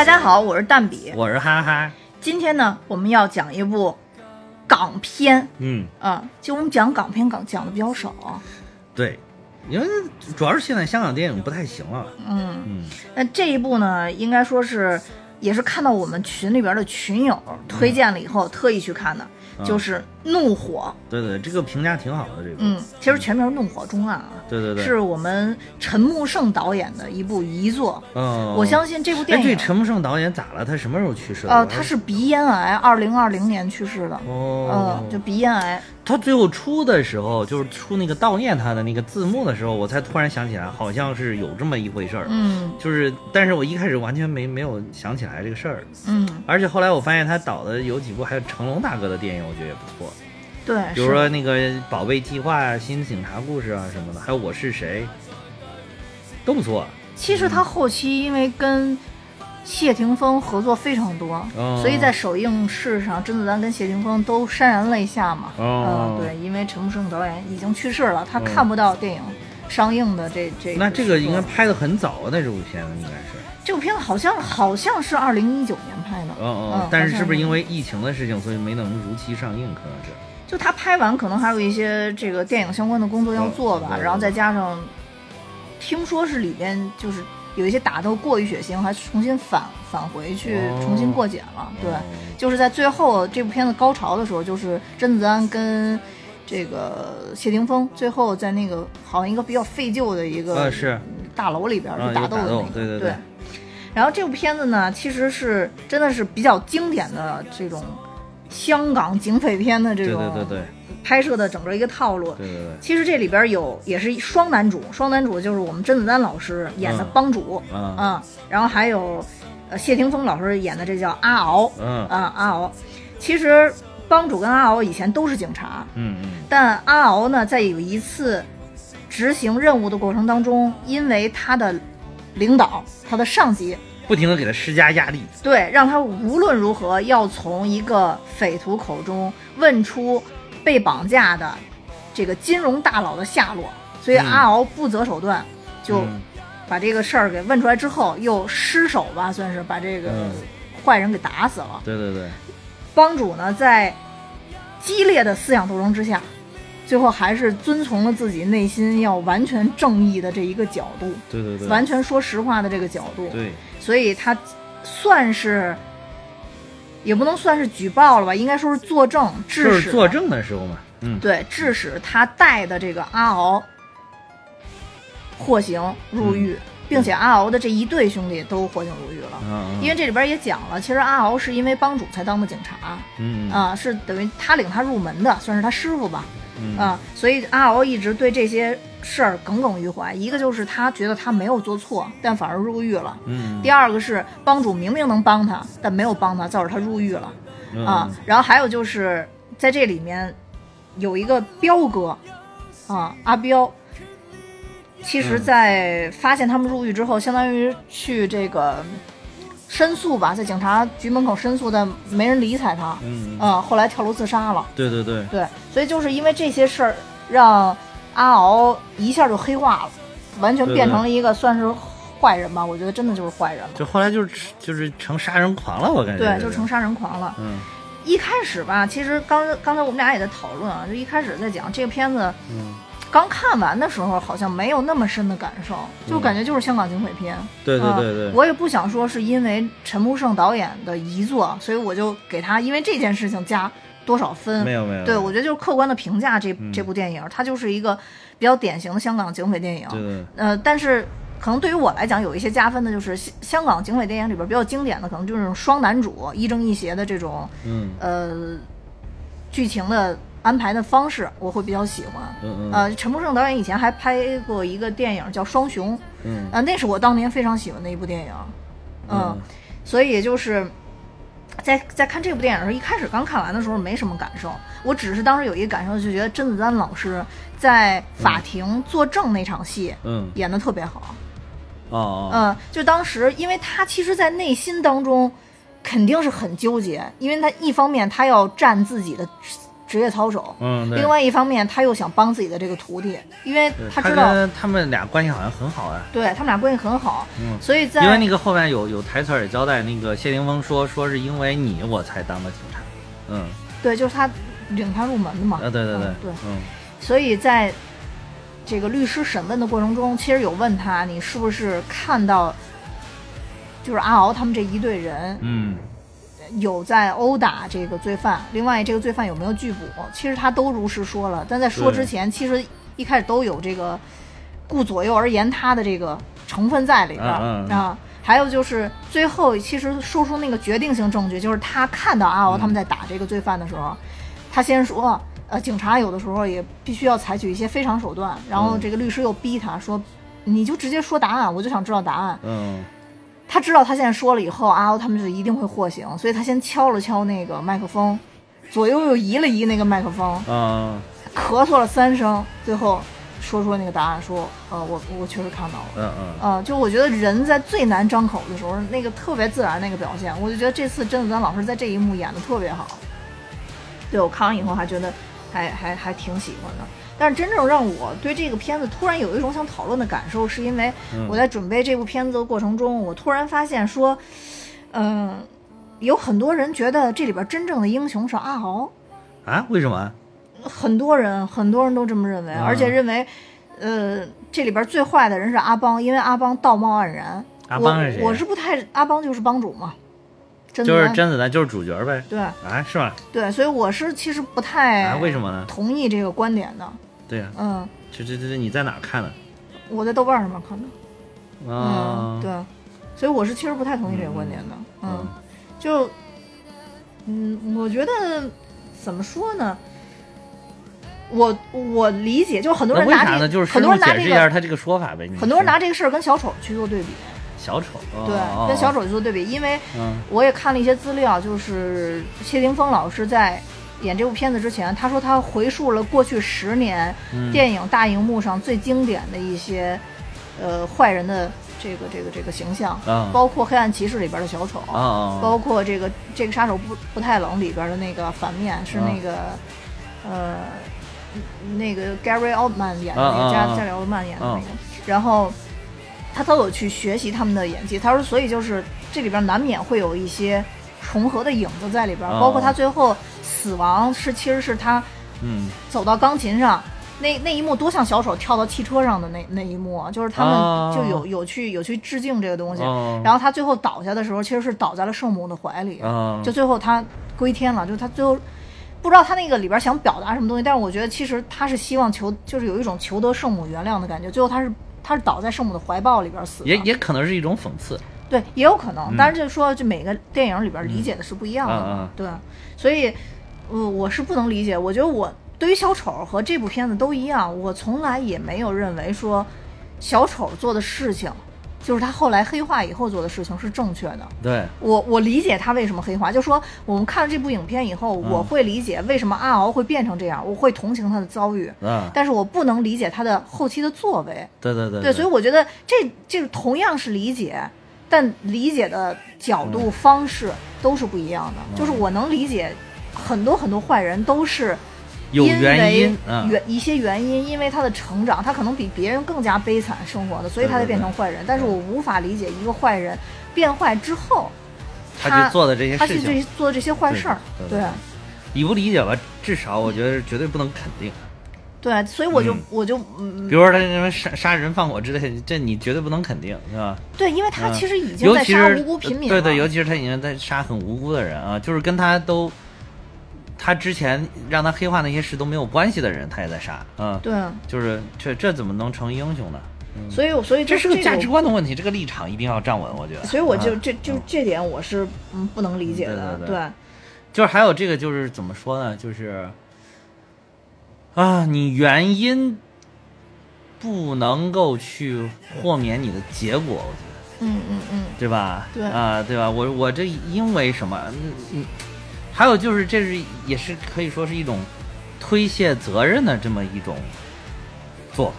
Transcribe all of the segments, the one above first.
大家好，我是蛋比。我是哈哈。今天呢，我们要讲一部港片。嗯，啊，就我们讲港片港讲的比较少。对，因为主要是现在香港电影不太行了。嗯嗯，那这一部呢，应该说是也是看到我们群里边的群友推荐了以后，特意去看的，就是《怒火》。对对，这个评价挺好的。这个，嗯，其实全名《怒火中案》啊。对对对，是我们陈木胜导演的一部遗作。嗯，我相信这部电影。哎对，陈木胜导演咋了？他什么时候去世的？呃，他是鼻咽癌，二零二零年去世的。哦，嗯，就鼻咽癌。他最后出的时候，就是出那个悼念他的那个字幕的时候，我才突然想起来，好像是有这么一回事儿。嗯，就是，但是我一开始完全没没有想起来这个事儿。嗯，而且后来我发现他导的有几部还有成龙大哥的电影，我觉得也不错。对，比如说那个《宝贝计划》啊，《新警察故事》啊什么的，还有《我是谁》，都不错。其实他后期因为跟谢霆锋合作非常多，所以在首映式上，甄子丹跟谢霆锋都潸然泪下嘛。嗯，对，因为陈木胜导演已经去世了，他看不到电影上映的这这。那这个应该拍的很早啊，那这部片子应该是。这部片子好像好像是二零一九年拍的。嗯嗯。但是是不是因为疫情的事情，所以没能如期上映？可能是。就他拍完，可能还有一些这个电影相关的工作要做吧，然后再加上，听说是里边就是有一些打斗过于血腥，还重新返返回去重新过检了。对，就是在最后这部片子高潮的时候，就是甄子丹跟这个谢霆锋最后在那个好像一个比较废旧的一个大楼里边去打斗的那个。对对对。然后这部片子呢，其实是真的是比较经典的这种。香港警匪片的这种对对对拍摄的整个一个套路，对对对。其实这里边有也是双男主，双男主就是我们甄子丹老师演的帮主，嗯，然后还有呃谢霆锋老师演的这叫阿敖，嗯。啊阿敖。其实帮主跟阿敖以前都是警察，嗯嗯，但阿敖呢在有一次执行任务的过程当中，因为他的领导他的上级。不停的给他施加压力，对，让他无论如何要从一个匪徒口中问出被绑架的这个金融大佬的下落，所以阿敖不择手段，就把这个事儿给问出来之后，又失手吧，算是把这个坏人给打死了。对对对，帮主呢，在激烈的思想斗争之下。最后还是遵从了自己内心要完全正义的这一个角度，对对对，完全说实话的这个角度，对，所以他算是也不能算是举报了吧，应该说是作证，致使作证的时候嘛，嗯，对，致使他带的这个阿敖获刑入狱，并且阿敖的这一对兄弟都获刑入狱了，因为这里边也讲了，其实阿敖是因为帮主才当的警察，嗯。啊，是等于他领他入门的，算是他师傅吧。啊，所以阿敖一直对这些事儿耿耿于怀。一个就是他觉得他没有做错，但反而入狱了。嗯。第二个是帮主明明能帮他，但没有帮他，造成他入狱了。啊。然后还有就是在这里面有一个彪哥，啊，阿彪。其实，在发现他们入狱之后，相当于去这个。申诉吧，在警察局门口申诉，但没人理睬他。嗯，啊，后来跳楼自杀了。对对对对，所以就是因为这些事儿，让阿敖一下就黑化了，完全变成了一个算是坏人吧。我觉得真的就是坏人了。就后来就是就是成杀人狂了，我感觉。对，就成杀人狂了。嗯，一开始吧，其实刚刚才我们俩也在讨论啊，就一开始在讲这个片子。嗯。刚看完的时候，好像没有那么深的感受，就感觉就是香港警匪片。对对对对，我也不想说是因为陈木胜导演的遗作，所以我就给他因为这件事情加多少分。没有没有。对，我觉得就是客观的评价这这部电影，它就是一个比较典型的香港警匪电影。对对。呃，但是可能对于我来讲，有一些加分的就是香港警匪电影里边比较经典的，可能就是双男主亦正亦邪的这种，嗯，呃，剧情的。安排的方式我会比较喜欢，呃，陈木胜导演以前还拍过一个电影叫《双雄》，嗯，啊，那是我当年非常喜欢的一部电影，嗯，所以就是在在看这部电影的时候，一开始刚看完的时候没什么感受，我只是当时有一个感受，就觉得甄子丹老师在法庭作证那场戏，嗯，演的特别好，哦，嗯，就当时因为他其实，在内心当中肯定是很纠结，因为他一方面他要站自己的。职业操守，嗯，另外一方面他又想帮自己的这个徒弟，因为他他知道跟他们俩关系好像很好啊。对他们俩关系很好，嗯所以在因为那个后面有有台词儿也交代，那个谢霆锋说说是因为你我才当的警察。嗯，对就是他领他入门的嘛，啊，对对对嗯，对，嗯所以在这个律师审问的过程中，其实有问他你是不是看到，就是阿敖他们这一队人嗯有在殴打这个罪犯，另外这个罪犯有没有拒捕，其实他都如实说了。但在说之前，其实一开始都有这个顾左右而言他的这个成分在里边儿、啊。还有就是最后其实说出那个决定性证据，就是他看到阿敖他们在打这个罪犯的时候，他先说，呃，警察有的时候也必须要采取一些非常手段，然后嗯这个律师又逼他说，你就直接说答案，我就想知道答案。嗯他知道他现在说了以后，阿欧他们就一定会获刑，所以他先敲了敲那个麦克风，左右又移了移那个麦克风，嗯咳嗽了三声，最后说出了那个答案，说，呃，我我确实看到了。嗯嗯，呃，就我觉得人在最难张口的时候，那个特别自然那个表现，我就觉得这次甄子丹老师在这一幕演的特别好。对我看完以后还觉得还还还挺喜欢的。但是真正让我对这个片子突然有一种想讨论的感受，是因为嗯我在准备这部片子的过程中，我突然发现说，嗯、有很多人觉得这里边真正的英雄是阿豪，啊，为什么？很多人很多人都这么认为，嗯而且认为，呃，这里边最坏的人是阿邦，因为阿邦道貌岸然。阿邦是谁我我是不太，阿邦就是帮主嘛，甄子就是丹甄子丹就是主角呗。对啊，是吧？对，所以我是其实不太啊，为什么呢？同意这个观点的。对呀，嗯，这这这这你在哪儿看的？我在豆瓣上面看的。啊嗯，，对，所以我是其实不太同意这个观点的。嗯，嗯就，嗯，我觉得怎么说呢？我我理解，就很多？人拿这个，就是很多人拿这深入解释一下个，他这个说法呗。很多人拿这个事儿跟小丑去做对比，小丑，哦对，哦跟小丑去做对比，因为嗯我也看了一些资料，就是谢霆锋老师在演这部片子之前，他说他回溯了过去十年嗯电影大荧幕上最经典的一些呃坏人的这个这个这个形象，啊包括《黑暗骑士》里边的小丑，包括这个这个杀手不不太冷里边的那个反面是那个、呃那个 Gary Oldman 演的那个、加加里奥特曼演的那个，然后他都有去学习他们的演技。他说，所以就是这里边难免会有一些重合的影子在里边，啊包括他最后死亡是其实是他嗯。走到钢琴上。那那一幕多像小丑跳到汽车上的那那一幕啊，就是他哦。们就有有去有去致敬这个东西，哦。然后他最后倒下的时候，其实是倒在了圣母的怀里，啊，就最后他归天了，就是他最后不知道他那个里边想表达什么东西，但是我觉得其实他是希望求，就是有一种求得圣母原谅的感觉，最后他是他是倒在圣母的怀抱里边死的，也也可能是一种讽刺。对，也有可能，嗯。但是就是说这每个电影里边理解的是不一样的，对，所以呃我是不能理解，我觉得我对于小丑和这部片子都一样，我从来也没有认为说小丑做的事情。就是他后来黑化以后做的事情是正确的，对，我我理解他为什么黑化，就说我们看了这部影片以后，嗯。我会理解为什么阿敖会变成这样，我会同情他的遭遇，嗯，但是我不能理解他的后期的作为。对对对对，所以我觉得这这同样是理解，但理解的角度、方式都是不一样的。就是我能理解很多很多坏人都是有因为原因，嗯，原一些原因，因为他的成长，他可能比别人更加悲惨生活的，所以他才变成坏人。但是我无法理解一个坏人变坏之后，他去做的这些他去事情这，做的这些坏事儿，对对对理不理解吧？至少我觉得绝对不能肯定。对，所以我就嗯我就嗯比，如说他什么杀杀人放火之类的，这你绝对不能肯定，是吧？对，因为他嗯其实已经在杀无辜平民了，对对，尤其是他已经在杀很无辜的人啊，就是跟他都，他之前让他黑化那些事都没有关系的人，他也在杀，嗯，对，就是这这怎么能成英雄呢？所以所以这是个价值观的问题，这个立场一定要站稳，我觉得。所以我就啊这就这点我是嗯不能理解的，对就是还有这个，就是怎么说呢？就是啊，你原因不能够去豁免你的结果，我觉得。嗯嗯嗯，对吧？对啊、对吧？我我这因为什么？嗯嗯，还有就是，这是也是可以说是一种推卸责任的这么一种做法。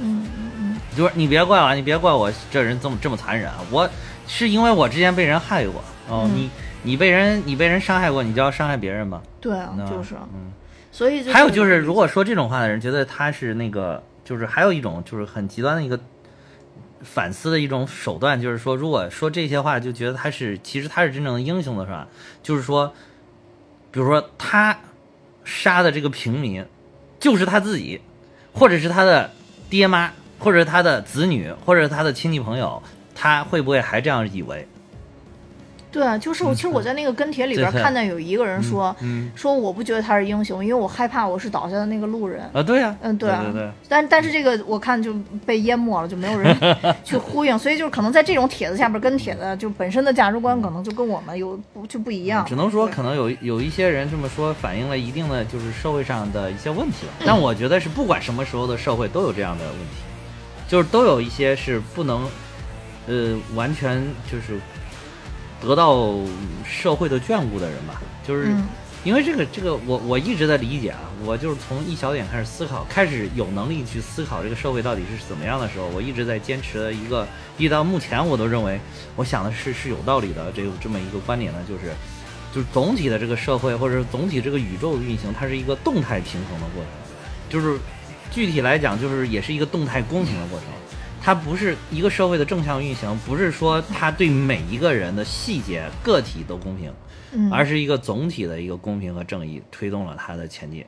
嗯嗯就是你别怪我，啊，你别怪我这人这么这么残忍啊！我是因为我之前被人害过哦，嗯你你被人你被人伤害过，你就要伤害别人吗？对啊，那就是，嗯所以还有就是，如果说这种话的人觉得他是那个，就是还有一种就是很极端的一个反思的一种手段，就是说，如果说这些话就觉得他是其实他是真正的英雄的是吧？就是说，比如说他杀的这个平民就是他自己，或者是他的爹妈，或者是他的子女，或者是他的亲戚朋友，他会不会还这样以为？对啊，就是我，其实我在那个跟帖里边对对看到有一个人说，嗯说我不觉得他是英雄，因为我害怕我是倒下的那个路人。啊，对呀、嗯，对啊，对对。但但是这个我看就被淹没了，就没有人 去呼应，所以就是可能在这种帖子下边跟帖的就本身的价值观可能就跟我们有不就不一样。只能说可能有有一些人这么说，反映了一定的就是社会上的一些问题吧。但我觉得是不管什么时候的社会都有这样的问题，就是都有一些是不能，呃，完全就是得到社会的眷顾的人吧。就是嗯因为这个这个，我我一直在理解啊，我就是从一小点开始思考，开始有能力去思考这个社会到底是怎么样的时候，我一直在坚持的一个，一直到目前我都认为，我想的是是有道理的这个这么一个观点呢，就是就是总体的这个社会或者是总体这个宇宙的运行，它是一个动态平衡的过程，就是具体来讲，就是也是一个动态公平的过程。它不是一个社会的正向运行，不是说它对每一个人的细节个体都公平，嗯，而是一个总体的一个公平和正义推动了它的前进。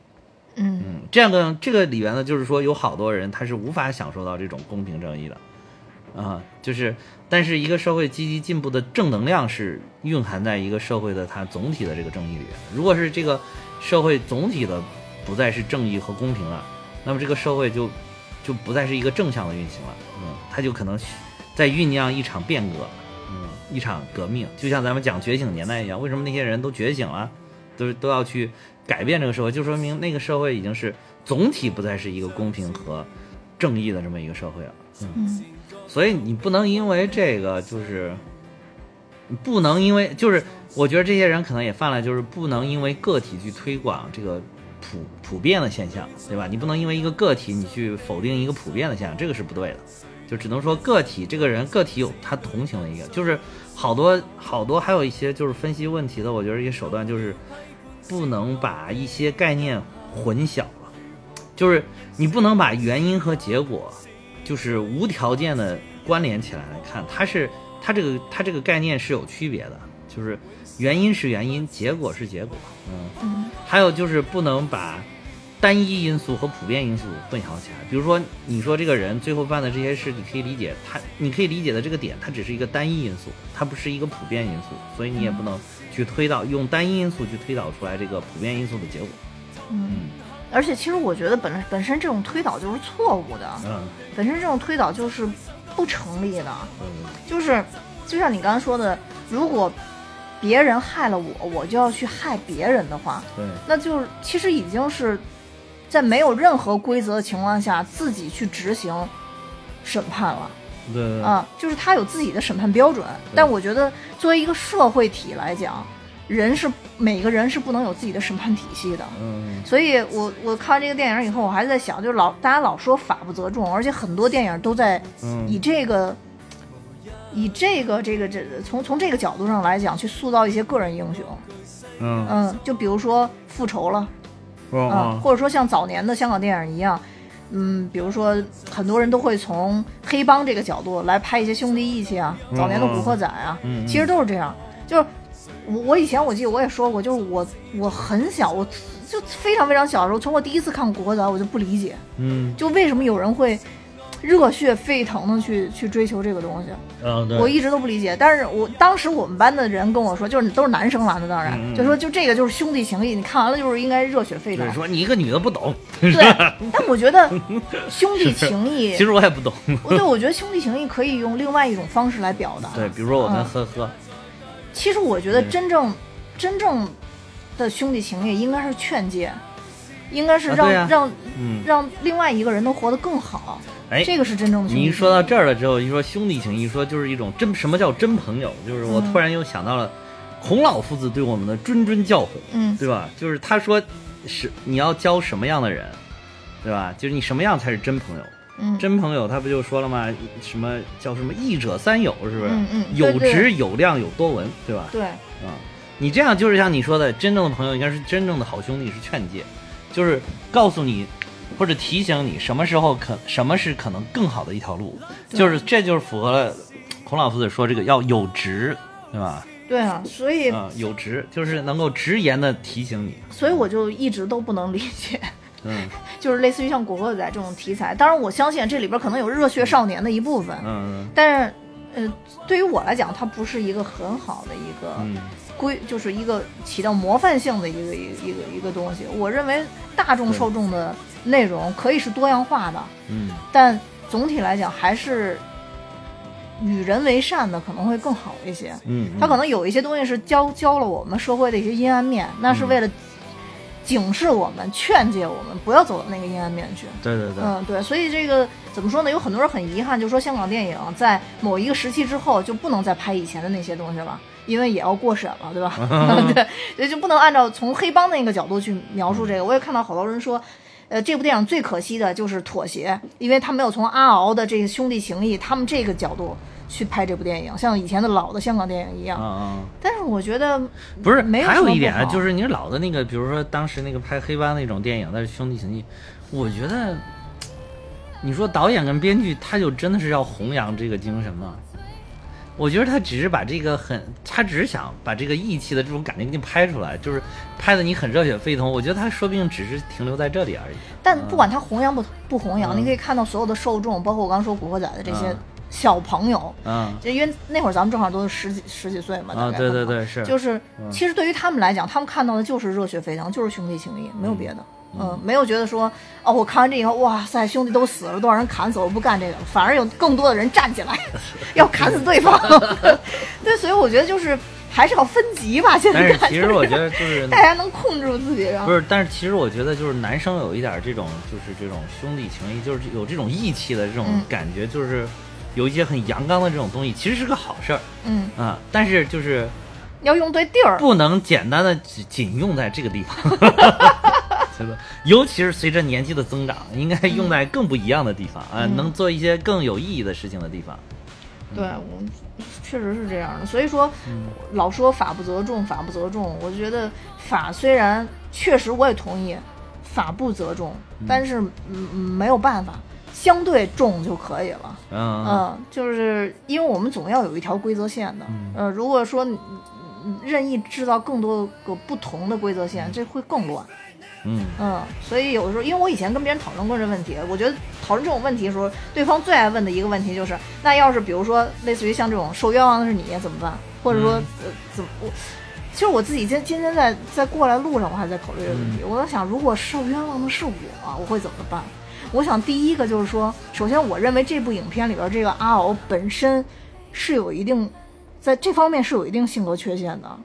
嗯嗯，这样的这个里边呢，就是说有好多人他是无法享受到这种公平正义的，啊，就是但是一个社会积极进步的正能量是蕴含在一个社会的它总体的这个正义里边。如果是这个社会总体的不再是正义和公平了，那么这个社会就就不再是一个正向的运行了，嗯，它就可能在酝酿一场变革，嗯，一场革命，就像咱们讲觉醒年代一样，为什么那些人都觉醒了，都都要去改变这个社会，就说明那个社会已经是总体不再是一个公平和正义的这么一个社会了，嗯，嗯。所以你不能因为这个就是。不能因为就是，我觉得这些人可能也犯了，就是不能因为个体去推广这个普普遍的现象，对吧？你不能因为一个个体你去否定一个普遍的现象，这个是不对的。就只能说个体这个人个体有他同情的一个，就是好多好多还有一些就是分析问题的，我觉得一些手段就是不能把一些概念混淆了，就是你不能把原因和结果就是无条件的关联起来来看，它是它这个它这个概念是有区别的，就是原因是原因，结果是结果，嗯。嗯。还有就是不能把单一因素和普遍因素混淆起来。比如说，你说这个人最后犯的这些事，你可以理解他，你可以理解的这个点，它只是一个单一因素，它不是一个普遍因素，所以你也不能去推导用单一因素去推导出来这个普遍因素的结果。嗯，而且其实我觉得本本身这种推导就是错误的，嗯。本身这种推导就是不成立的，嗯。就是就像你刚刚说的，如果别人害了我，我就要去害别人的话，对，那就是其实已经是在没有任何规则的情况下自己去执行审判了。对对对，啊，就是他有自己的审判标准，但我觉得作为一个社会体来讲，人是每个人是不能有自己的审判体系的。嗯。所以我我看完这个电影以后，我还在想，就是老大家老说法不责众，而且很多电影都在嗯。以这个、以这个这个这从从这个角度上来讲，去塑造一些个人英雄。嗯嗯，就比如说复仇了，哦嗯，或者说像早年的香港电影一样，嗯，比如说很多人都会从黑帮这个角度来拍一些兄弟义气啊，早年的古惑仔啊，其实都是这样。就是我我以前我记得我也说过，就是我我很小，我就非常非常小的时候，从我第一次看古惑仔，我就不理解，嗯就为什么有人会热血沸腾的去去追求这个东西。嗯，对，我一直都不理解，但是我当时我们班的人跟我说，就是都是男生玩的当然，就说就这个就是兄弟情谊，你看完了就是应该热血沸腾对。说你一个女的不懂，对，但我觉得兄弟情谊其，实我也不懂。我对我觉得兄弟情谊可以用另外一种方式来表达。对，比如说我跟嗯呵呵，其实我觉得真正真正的兄弟情谊应该是劝诫，应该是让、让嗯，让另外一个人能活得更好，哎，这个是真正的。你一说到这儿了之后，一说兄弟情一，说就是一种真什么叫真朋友？就是我嗯突然又想到了孔老夫子对我们的谆谆教诲，嗯对吧？就是他说是你要交什么样的人，对吧？就是你什么样才是真朋友？嗯真朋友他不就说了吗？什么叫什么义者三友，是不是？嗯嗯有直有量有多闻，对吧？对啊、你这样就是像你说的，真正的朋友应该是真正的好兄弟，是劝诫，就是告诉你或者提醒你什么时候可什么是可能更好的一条路，就是这就是符合了孔老夫子说这个要有直，对吧？对啊，所以啊、有直就是能够直言的提醒你，所以我就一直都不能理解，嗯。就是类似于像《古惑仔》这种题材。当然，我相信这里边可能有热血少年的一部分，嗯但是，呃，对于我来讲，它不是一个很好的一个嗯。规，就是一个起到模范性的一个一个一个一个东西。我认为大众受众的内容可以是多样化的，嗯但总体来讲还是与人为善的可能会更好一些。嗯，它可能有一些东西是教教了我们社会的一些阴暗面，那是为了警示我们、劝诫我们不要走到那个阴暗面去。对对对，嗯，对，所以这个怎么说呢？有很多人很遗憾，就说香港电影在某一个时期之后就不能再拍以前的那些东西了，因为也要过审了，对吧？对，也就不能按照从黑帮那个角度去描述这个。我也看到好多人说。呃，这部电影最可惜的就是妥协，因为他没有从阿敖的这个兄弟情谊，他们这个角度去拍这部电影，像以前的老的香港电影一样。嗯嗯。但是我觉得不是，没有还有一点啊，就是你老的那个，比如说当时那个拍黑帮那种电影的兄弟情谊，我觉得，你说导演跟编剧他就真的是要弘扬这个精神吗？我觉得他只是把这个很，他只是想把这个义气的这种感觉给你拍出来，就是拍的你很热血沸腾。我觉得他说不定只是停留在这里而已。但不管他弘扬不不弘扬，嗯。你可以看到所有的受众，包括我刚刚说《古惑仔》的这些嗯。小朋友，嗯。就因为那会儿咱们正好都是十几十几岁嘛，大啊，概对对对，是，就是嗯。其实对于他们来讲，他们看到的就是热血沸腾，就是兄弟情谊，没有别的。嗯，没有觉得说哦，我看完这以后，哇塞，兄弟都死了，多少人砍死了，我不干这个了，反而有更多的人站起来 要砍死对方。对，所以我觉得就是还是要分级吧。现在其实我觉得就是 大家能控制住自己，然后不是，但是其实我觉得就是男生有一点这种就是这种兄弟情谊，就是有这种义气的这种嗯感觉，就是有一些很阳刚的这种东西，其实是个好事儿嗯，啊。但是就是要用对地儿。不能简单的只仅用在这个地方，对吧？尤其是随着年纪的增长，应该用在更不一样的地方啊，嗯能做一些更有意义的事情的地方。对我确实是这样的，所以说、老说法不责众，法不责众，我觉得法虽然确实我也同意，法不责众，但是嗯嗯没有办法，相对重就可以了。嗯嗯，就是因为我们总要有一条规则线的。呃，如果说任意制造更多个不同的规则线，这会更乱。嗯嗯，所以有的时候，因为我以前跟别人讨论过这问题，我觉得讨论这种问题的时候，对方最爱问的一个问题就是，那要是比如说类似于像这种受冤枉的是你怎么办？或者说、嗯呃怎么我。其实我自己今今天在在过来路上，我还在考虑这个问题。我在想，如果受冤枉的是我，我会怎么办？我想第一个就是说，首先我认为这部影片里边这个阿敖本身是有一定在这方面是有一定性格缺陷的。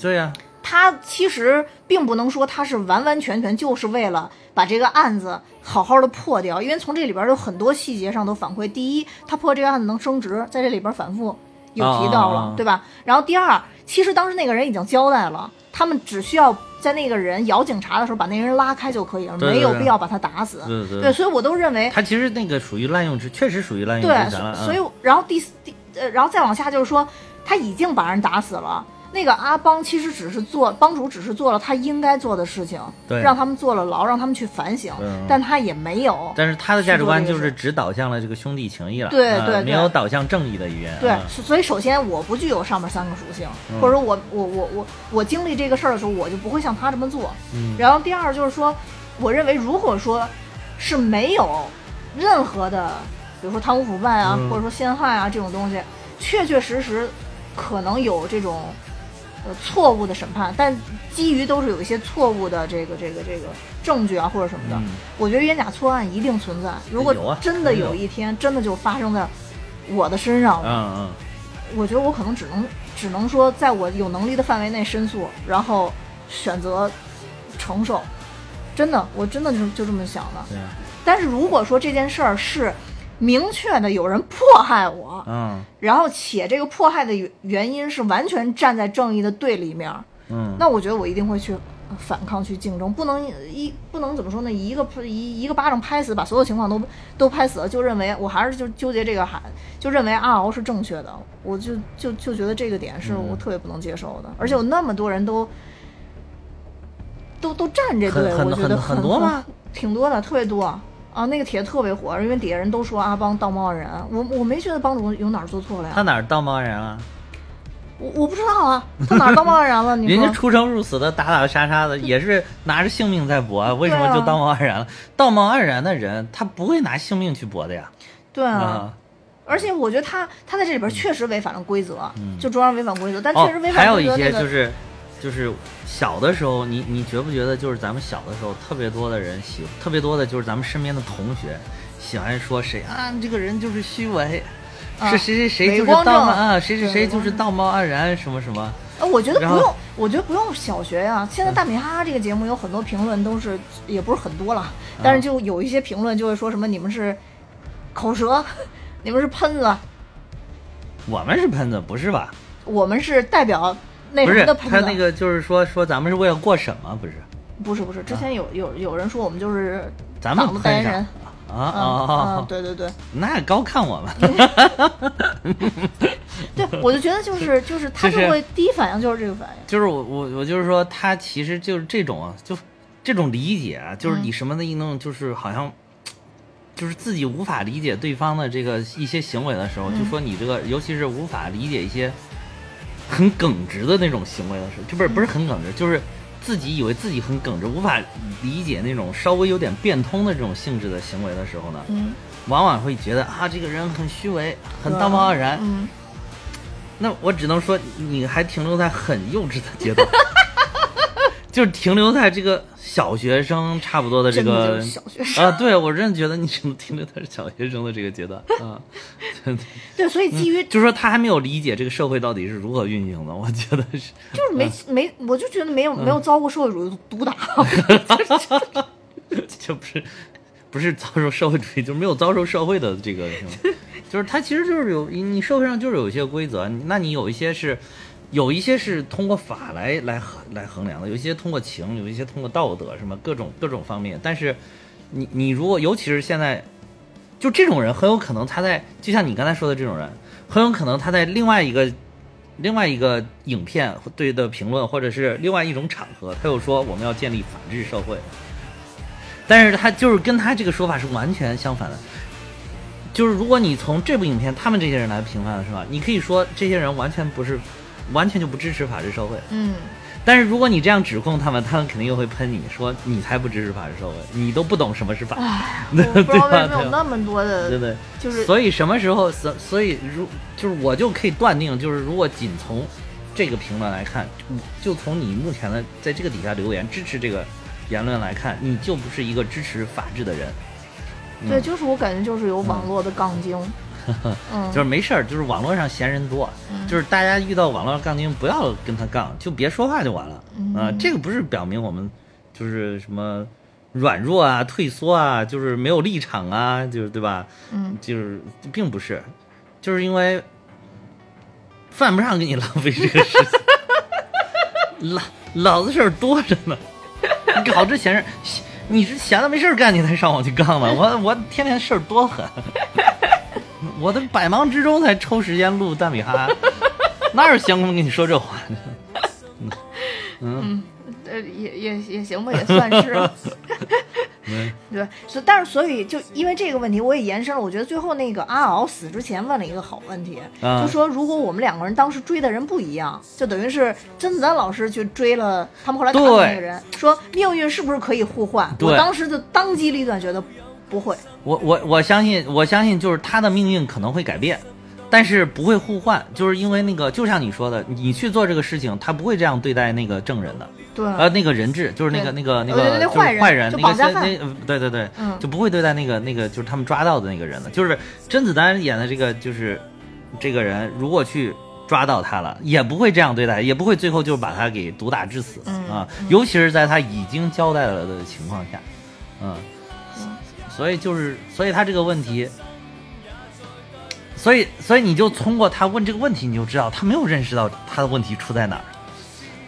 对呀、他其实并不能说他是完完全全就是为了把这个案子好好的破掉，因为从这里边有很多细节上都反馈。第一，他破这个案子能升职，在这里边反复有提到了，对吧？然后第二，其实当时那个人已经交代了，他们只需要在那个人咬警察的时候把那个人拉开就可以了，对对对没有必要把他打死。对对对，所以我都认为他其实那个属于滥用职，确实属于滥用对职权了。，所以嗯然后第四第呃，然后再往下就是说，他已经把人打死了。那个阿邦其实只是做帮主，只是做了他应该做的事情，对让他们坐了牢，让他们去反省，但他也没有。但是他的价值观就是只导向了这个兄弟情谊了，对对没有导向正义的一面。对啊，所以首先我不具有上面三个属性，嗯或者说我我我我我经历这个事儿的时候，我就不会像他这么做。嗯然后第二就是说，我认为如果说是没有任何的，比如说贪污腐败啊，嗯或者说陷害啊这种东西，确确实实可能有这种呃错误的审判，但基于都是有一些错误的这个这个这个证据啊或者什么的，嗯我觉得冤假错案一定存在。如果真的有有一天真的就发生在我的身上了，嗯我觉得我可能只能只能说在我有能力的范围内申诉，然后选择承受。真的，我真的就就这么想的嗯，。对啊，但是如果说这件事儿是明确的有人迫害我，嗯。然后且这个迫害的原原因是完全站在正义的对立面儿，嗯，那我觉得我一定会去反抗、去竞争，不能一不能怎么说呢？一个一一个巴掌拍死，把所有情况都都拍死了，就认为我还是就纠结这个还就认为阿敖是正确的，我就就就觉得这个点是我特别不能接受的，而且有那么多人都都都站这队，我觉得很很多吗？挺多的，特别多啊！那个帖子特别火，因为底下人都说阿邦道貌岸然，我我没觉得帮主有哪儿做错了呀，他哪儿道貌岸然了？我我不知道啊，他哪儿道貌岸然了？你人家出生入死的打打杀杀的，也是拿着性命在搏，为什么就道貌岸然了？道貌岸然的人，他不会拿性命去搏的呀。对啊，啊，而且我觉得他他在这里边确实违反了规则，就中央违反规则，但哦确实违，还有一反规则那个。些就是，就是小的时候，你你觉不觉得，就是咱们小的时候，特别多的人喜，特别多的就是咱们身边的同学喜欢说谁啊，这个人就是虚伪，啊是谁谁谁就是道貌啊，谁谁谁就是道貌岸然，什么什么。呃，我觉得不用，我觉得不用小学呀、现在大米哈哈这个节目有很多评论都是，也不是很多了，但是就有一些评论就会说什么你们是口舌，你们是喷子，我们是喷子，不是吧？我们是代表那不是什么的喷子。他那个就是说说咱们是为了过审吗？不是，不是不是，之前有有有人说我们就是咱们代言人。啊嗯啊嗯，！对对对那高看我们。对，我就觉得就是就是他就就是会第一反应就是这个反应。就是我我我就是说，他其实就是这种啊，就这种理解啊，就是你什么的一弄，就是好像。就是自己无法理解对方的这个一些行为的时候，就说你这个，尤其是无法理解一些很耿直的那种行为的时候，就不是不是很耿直，就是自己以为自己很耿直，无法理解那种稍微有点变通的这种性质的行为的时候呢，嗯，往往会觉得啊，这个人很虚伪，很道貌岸然。嗯，那我只能说，你还停留在很幼稚的阶段，就是停留在这个小学生差不多的这个小学生。啊，对我真的觉得你只能停留在小学生的这个阶段啊，对，所以基于就是说他还没有理解这个社会到底是如何运行的，我觉得是，就是没没，我就觉得没有没有遭过社会主义毒打。就不是不是遭受社会主义，就是没有遭受社会的这个，就是他其实就是有你社会上就是有一些规则，那你有一些是。有一些是通过法来来衡来衡量的，有一些通过情，有一些通过道德，什么各种各种方面。但是你你如果尤其是现在，就这种人很有可能他在就像你刚才说的这种人，很有可能他在另外一个另外一个影片对的评论，或者是另外一种场合，他又说我们要建立法治社会，但是他就是跟他这个说法是完全相反的。就是如果你从这部影片他们这些人来评判的是吧？你可以说这些人完全不是，完全就不支持法治社会。嗯，但是如果你这样指控他们，他们肯定又会喷你说你才不支持法治社会，你都不懂什么是法。唉，对 我不知道为对吧对吧什么有那么多的，对不对？就是所以什么时候，所所以如就是我就可以断定，就是如果仅从这个评论来看，就从你目前的在这个底下留言支持这个言论来看，你就不是一个支持法治的人。对，就是我感觉就是有网络的杠精。嗯，就是没事儿，就是网络上闲人多，就是大家遇到网络上杠精，不要跟他杠，就别说话就完了。啊、这个不是表明我们就是什么软弱啊、退缩啊，就是没有立场啊，就是对吧？嗯，就是并不是，就是因为犯不上给你浪费这个时间，老老子事儿多着呢，你搞这闲事，你是闲的没事儿干，你才上网去杠呢。我我天天事儿多狠，我的百忙之中才抽时间录蛋米哈，哪有闲工夫跟你说这话呢？嗯呃，也也也行吧，也算是。嗯对，所以但是所以就因为这个问题，我也延伸了。我觉得最后那个阿敖死之前问了一个好问题，啊就说如果我们两个人当时追的人不一样，就等于是甄子丹老师去追了他们后来打的那个人，说命运是不是可以互换？我当时就当机立断觉得不会。我我我相信，我相信就是他的命运可能会改变，但是不会互换，就是因为那个，就像你说的，你去做这个事情，他不会这样对待那个证人的，对，呃，那个人质就是那个那个那个就是坏人坏人，那对对对，嗯就不会对待那个那个就是他们抓到的那个人了，就是甄子丹演的这个就是这个人，如果去。抓到他了，也不会这样对待，也不会最后就把他给毒打致死、嗯啊！尤其是在他已经交代了的情况下，嗯，所以就是，所以他这个问题，所以所以你就通过他问这个问题，你就知道他没有认识到他的问题出在哪儿。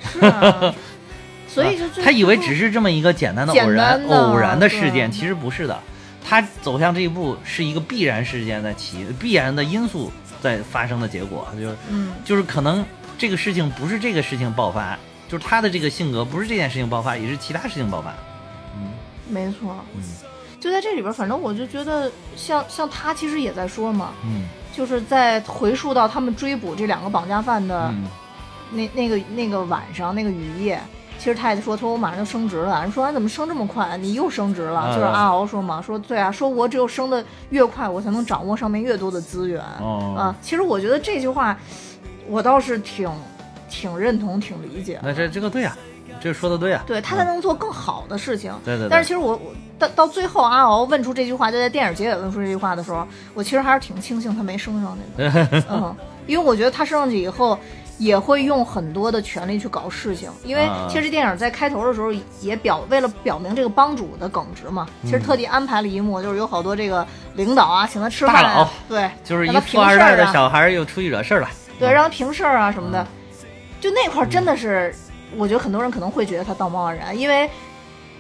是啊，所以就他以为只是这么一个简单的偶然的偶然的事件，其实不是的。他走向这一步是一个必然事件的起必然的因素在发生的结果，就是嗯就是可能这个事情不是这个事情爆发，就是他的这个性格不是这件事情爆发，也是其他事情爆发。嗯没错，嗯就在这里边，反正我就觉得像像他其实也在说嘛，嗯就是在回溯到他们追捕这两个绑架犯的嗯那那个那个晚上那个雨夜。其实他也说，他说我马上就升职了。人说哎，怎么升这么快？你又升职了？啊就是阿敖说嘛，说对啊，说我只有升的越快，我才能掌握上面越多的资源。哦啊，其实我觉得这句话，我倒是挺挺认同、挺理解的。那这这个对呀、这说的对啊、对他才能做更好的事情。对对对但是其实我我到到最后阿敖问出这句话，就在电影结尾问出这句话的时候，我其实还是挺庆幸他没升上去的。嗯，因为我觉得他升上去以后。也会用很多的权力去搞事情，因为啊其实这电影在开头的时候也表为了表明这个帮主的耿直嘛，其实特地安排了一幕，就是有好多这个领导啊请他吃饭啊，对，就是一让他富二代的平事儿啊小孩儿又出去惹事儿了。对，让他平事儿啊什么嗯的，就那块儿真的是，我觉得很多人可能会觉得他道貌岸然，因为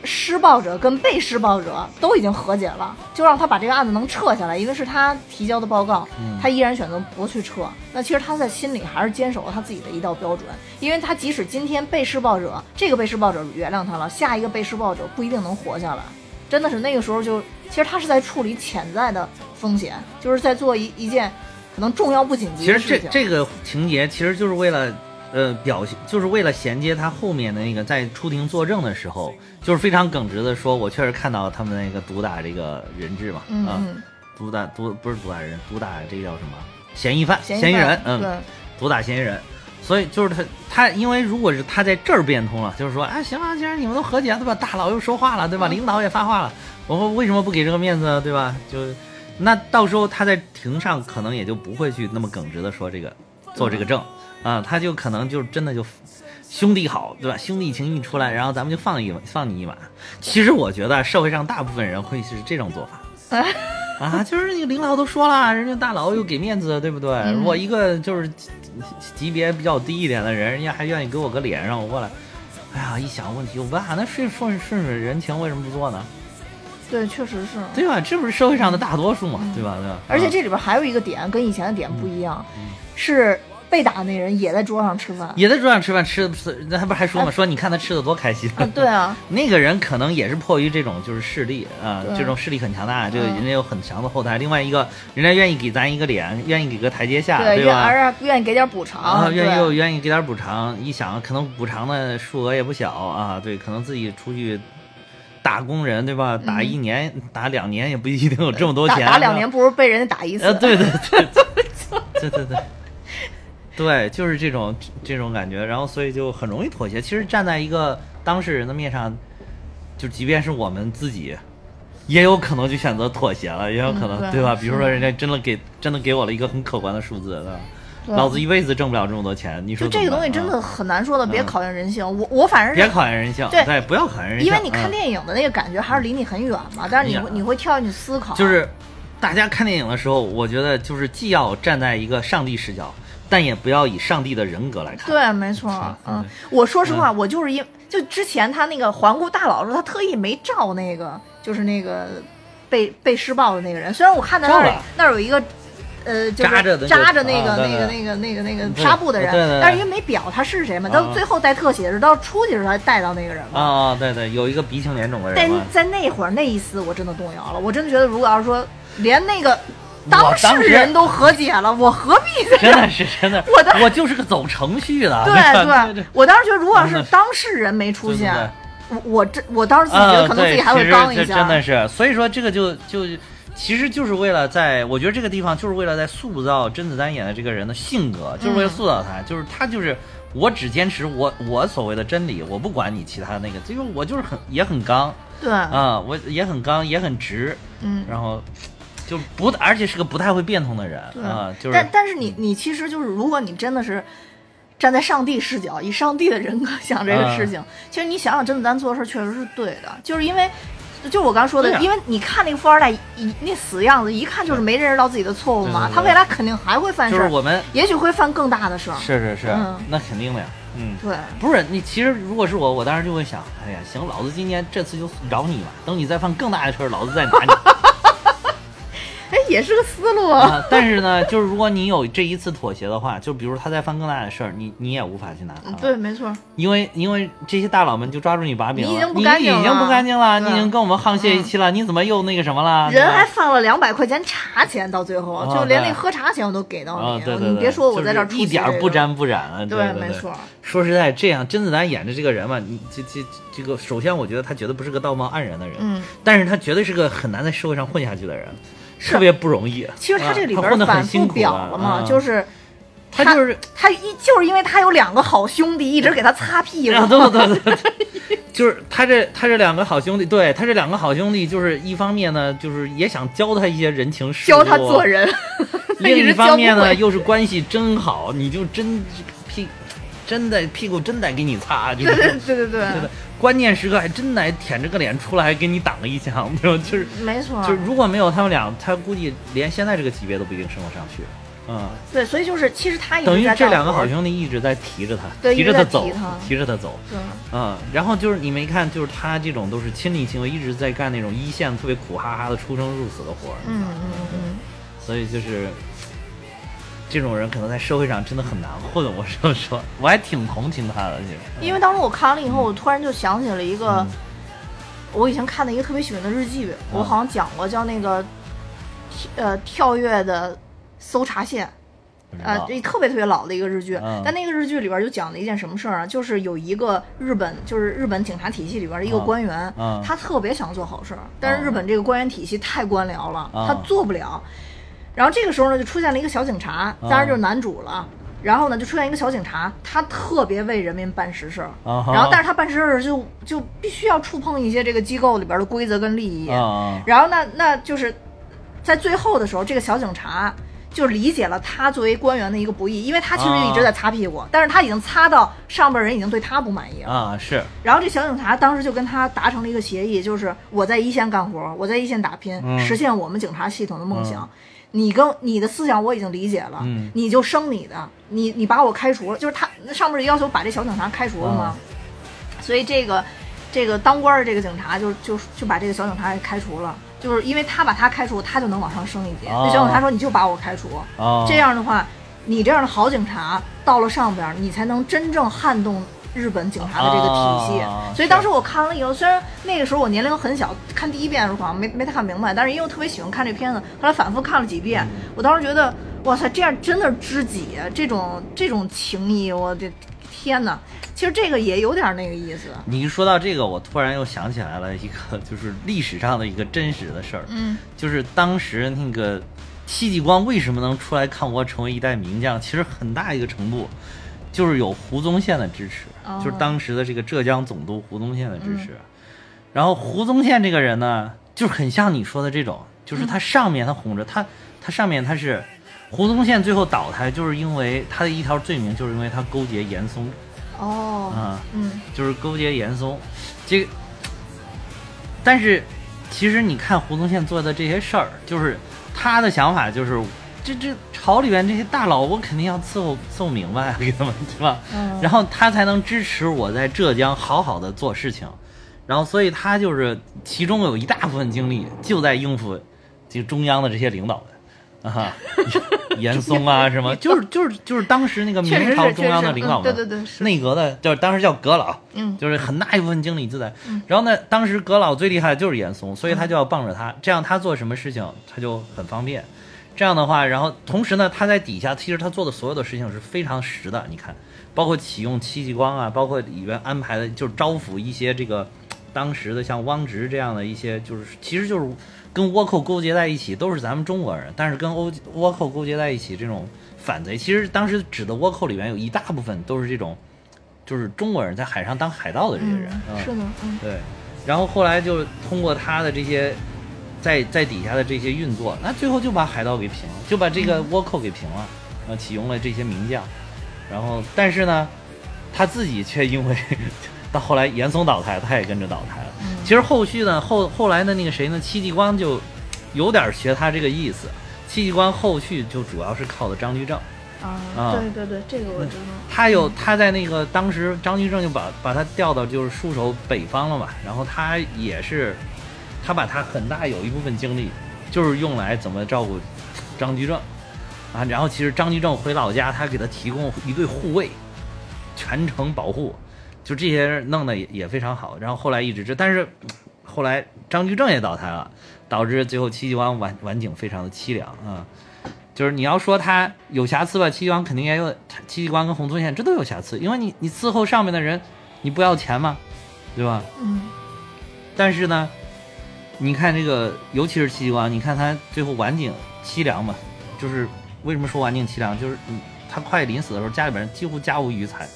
施暴者跟被施暴者都已经和解了，就让他把这个案子能撤下来，因为是他提交的报告，嗯他依然选择不去撤。那其实他在心里还是坚守了他自己的一道标准，因为他即使今天被施暴者这个被施暴者原谅他了，下一个被施暴者不一定能活下来。真的是那个时候就，其实他是在处理潜在的风险，就是在做一一件可能重要不紧急其实这的事情。这个情节其实就是为了。呃，表现就是为了衔接他后面的那个在出庭作证的时候，就是非常耿直的说，我确实看到他们那个毒打这个人质嘛，啊，毒打毒不是毒打人，毒打这个叫什么？嫌疑犯，嫌疑人，嗯，毒打嫌疑人。所以就是他，他因为如果是他在这儿变通了，就是说，哎，行了，既然你们都和解了，对吧？大佬又说话了，对吧？嗯领导也发话了，我们为什么不给这个面子呢，对吧？就那到时候他在庭上可能也就不会去那么耿直的说这个，做这个证啊，他就可能就真的就兄弟好，对吧？兄弟情一出来，然后咱们就放一放你一马。其实我觉得社会上大部分人会是这种做法。啊，就是你领导都说了，人家大佬又给面子，对不对？嗯我一个就是级级别比较低一点的人，人家还愿意给我个脸让我过来。哎呀，一想问题有办法，那顺顺顺水人情，为什么不做呢？对，确实是。对吧？这不是社会上的大多数嘛，对吧？对而且这里边还有一个点跟以前的点不一样，嗯是被打的那人也在桌上吃饭。也在桌上吃饭，吃的吃，那他不是还说吗，说你看他吃的多开心。啊，对啊，那个人可能也是迫于这种就是势力啊，这种势力很强大，这个嗯人家有很强的后台。另外一个，人家愿意给咱一个脸，愿意给个台阶下，对，对吧？愿而且愿意给点补偿，啊，愿意又愿意给点补偿，一想可能补偿的数额也不小啊，对，可能自己出去打工人，对吧？打一年、打两年也不一定有这么多钱，嗯打打两年不如被人家打一次。呃，对对对对对对，对，就是这种这种感觉，然后所以就很容易妥协。其实站在一个当事人的面上，就即便是我们自己，也有可能就选择妥协了，也有可能、嗯对对吧？比如说人家真的给真的给我了一个很可观的数字，对吧？老子一辈子挣不了这么多钱，你说就这个东西真的啊很难说的，别嗯考验人性。我我反正是别考验人性，对不要考验人性，因为你看嗯电影的那个感觉还是离你很远嘛，但是你你会跳进去思考，就是大家看电影的时候，我觉得就是既要站在一个上帝视角，但也不要以上帝的人格来看。对，没错啊，嗯，我说实话，我就是因就之前他那个环顾大佬的时候，他特意没照那个，就是那个被被施暴的那个人。虽然我看到那儿那儿有一个。呃，就是扎着的那个扎着那个、那个、那个、那个、那个纱布的人，但是因为没表他是谁嘛，到啊最后带特写是到出去的时候才带到那个人嘛。啊，对对，有一个鼻青脸肿的人但。在那会儿那一丝，我真的动摇了。我真的觉得，如果要是说连那个我当事人都和解了，我何必在 真的是真的，我当我就是个走程序的，对吧对对，我当时觉得，如果要是。当事人没出现对，我我这我当时自己觉得啊，可能自己还会刚一下，真的是，所以说这个就就其实就是为了在，我觉得这个地方就是为了在塑造甄子丹演的这个人的性格，就是为了嗯塑造他，就是他就是我只坚持我我所谓的真理，我不管你其他的那个，因为我就是很也很刚。对，啊，我也很刚也很直，嗯。然后就不而且是个不太会变通的人对啊，就是但但是你你其实就是，如果你真的是站在上帝视角，以上帝的人格想这个啊事情，其实你想想甄子丹做的事儿确实是对的，就是因为。就我刚说的，因为你看那个富二代一那死样子，一看就是没认识到自己的错误嘛。对对对他未来肯定还会犯事儿，就是我们也许会犯更大的事儿。是是是嗯，那肯定的呀，嗯。对，不是你，其实如果是我，我当时就会想，哎呀，行，老子今年这次就饶你吧，等你再犯更大的事儿，老子再拿你。哎，也是个思路吗？啊，但是呢，就是如果你有这一次妥协的话，就比如他再犯更大的事儿，你你也无法去拿他。对，没错。因为因为这些大佬们就抓住你把柄了，你已经不干净了已经不了干净了，你已经跟我们沆瀣一气了，你怎么又那个什么了？人还放了两百块钱茶钱，到最后啊就连那喝茶钱我都给到啊，你。对对对，你别说我在这儿就是一点不沾不染了。对没错。说实在，这样甄子丹演的这个人嘛，你这这这个，首先我觉得他绝对不是个道貌岸然的人，嗯，但是他绝对是个很难在社会上混下去的人，特别不容易。其实他这里边反复表了嘛，啊就是他就是他一就是因为他有两个好兄弟一直给他擦屁股，啊，对对对对对，就是他这他这两个好兄弟，对他这两个好兄弟，就是一方面呢，就是也想教他一些人情世故，教他做人。他另一方面呢，又是关系真好，你就真屁真的屁股真得给你擦，就对是对对对对关键时刻还真得舔着个脸出来，还给你挡了一枪，对吧？就是没错。就是，如果没有他们俩，他估计连现在这个级别都不一定升得上去。嗯，对，所以就是其实他等于这两个好兄弟一直在提着他，提着他走提着他走。嗯，然后就是你没看，就是他这种都是亲力亲为，一直在干那种一线特别苦哈哈的出生入死的活儿。嗯嗯嗯所以就是这种人可能在社会上真的很难混。我说说，我还挺同情他的，其实。嗯，因为当时我看完了以后，我突然就想起了一个嗯我以前看的一个特别喜欢的日剧，我好像讲过，叫那个呃跳跃的搜查线。呃这特别特别老的一个日剧，嗯但那个日剧里边就讲了一件什么事儿啊？就是有一个日本，就是日本警察体系里边的一个嗯官员，嗯他特别想做好事儿，但是日本这个官员体系太官僚了，嗯他做不了。然后这个时候呢，就出现了一个小警察，当然就是男主了。然后呢，就出现一个小警察，他特别为人民办实事然后，但是他办实事儿就就必须要触碰一些这个机构里边的规则跟利益。然后呢，那就是在最后的时候，这个小警察就理解了他作为官员的一个不易，因为他其实一直在擦屁股，但是他已经擦到上边人已经对他不满意了。啊是，然后这小警察当时就跟他达成了一个协议，就是我在一线干活，我在一线打拼，嗯实现我们警察系统的梦想。你跟你的思想我已经理解了，嗯。你就升你的，你你把我开除了，就是他上面要求把这小警察开除了吗。所以这个这个当官的这个警察就就就把这个小警察给开除了，就是因为他把他开除，他就能往上升一级。哦那小警察说你就把我开除，啊。这样的话，你这样的好警察到了上边儿，你才能真正撼动日本警察的这个体系。啊所以当时我看完了以后，虽然那个时候我年龄很小，看第一遍的时候好像没没太看明白，但是因为我特别喜欢看这片子，后来反复看了几遍，我当时觉得，哇塞，这样真的是知己，这种这种情谊，我的天哪！其实这个也有点那个意思。你一说到这个，我突然又想起来了一个，就是历史上的一个真实的事儿，嗯就是当时那个戚继光为什么能出来抗倭，成为一代名将，其实很大一个程度就是有胡宗宪的支持，哦就是当时的这个浙江总督胡宗宪的支持。然后胡宗宪这个人呢，就是很像你说的这种，就是他上面他哄着他，他上面他是胡宗宪最后倒台，就是因为他的一条罪名，就是因为他勾结严嵩哦，啊。嗯就是勾结严嵩，这个，但是其实你看胡宗宪做的这些事儿，就是他的想法就是，这这朝里边这些大佬，我肯定要伺候伺候明白，给他们是吧？嗯然后他才能支持我在浙江好好的做事情，然后所以他就是其中有一大部分精力就在应付这个中央的这些领导们。啊，严嵩啊，什么，就是就是就是当时那个明朝中央的领导们，嗯对对对是内阁的，就是当时叫阁老，嗯就是很大一部分精力就在。然后呢，当时阁老最厉害的就是严嵩，所以他就要傍着他，这样他做什么事情他就很方便。这样的话，然后同时呢，他在底下其实他做的所有的事情是非常实的。你看，包括启用戚继光啊，包括里边安排的，就是招抚一些这个当时的像汪直这样的一些，就是其实就是跟倭寇勾结在一起，都是咱们中国人，但是跟欧倭寇勾结在一起这种反贼，其实当时指的倭寇里面有一大部分都是这种，就是中国人在海上当海盗的这些人。嗯，嗯是的，嗯对，然后后来就通过他的这些在在底下的这些运作，那最后就把海盗给平了，就把这个倭寇给平了，啊，启用了这些名将，然后但是呢，他自己却因为 到后来严嵩倒台，他也跟着倒台了。其实后续呢，后后来的那个谁呢，戚继光就有点学他这个意思。戚继光后续就主要是靠的张居正，啊，啊对对对，这个我知道。他有他在那个当时张居正就把把他调到就是戍守北方了嘛，然后他也是，他把他很大有一部分精力就是用来怎么照顾张居正啊，然后其实张居正回老家，他给他提供一对护卫，全程保护，就这些弄的也也非常好。然后后来一直这，但是后来张居正也倒台了，导致最后戚继光晚晚景非常的凄凉啊。就是你要说他有瑕疵吧，戚继光肯定也有，戚继光跟洪宗宪这都有瑕疵，因为你你伺候上面的人，你不要钱吗？对吧？嗯但是呢，你看这个，尤其是戚继光，你看他最后晚景凄凉嘛，就是为什么说晚景凄凉，就是嗯，他快临死的时候，家里边人几乎家无余财，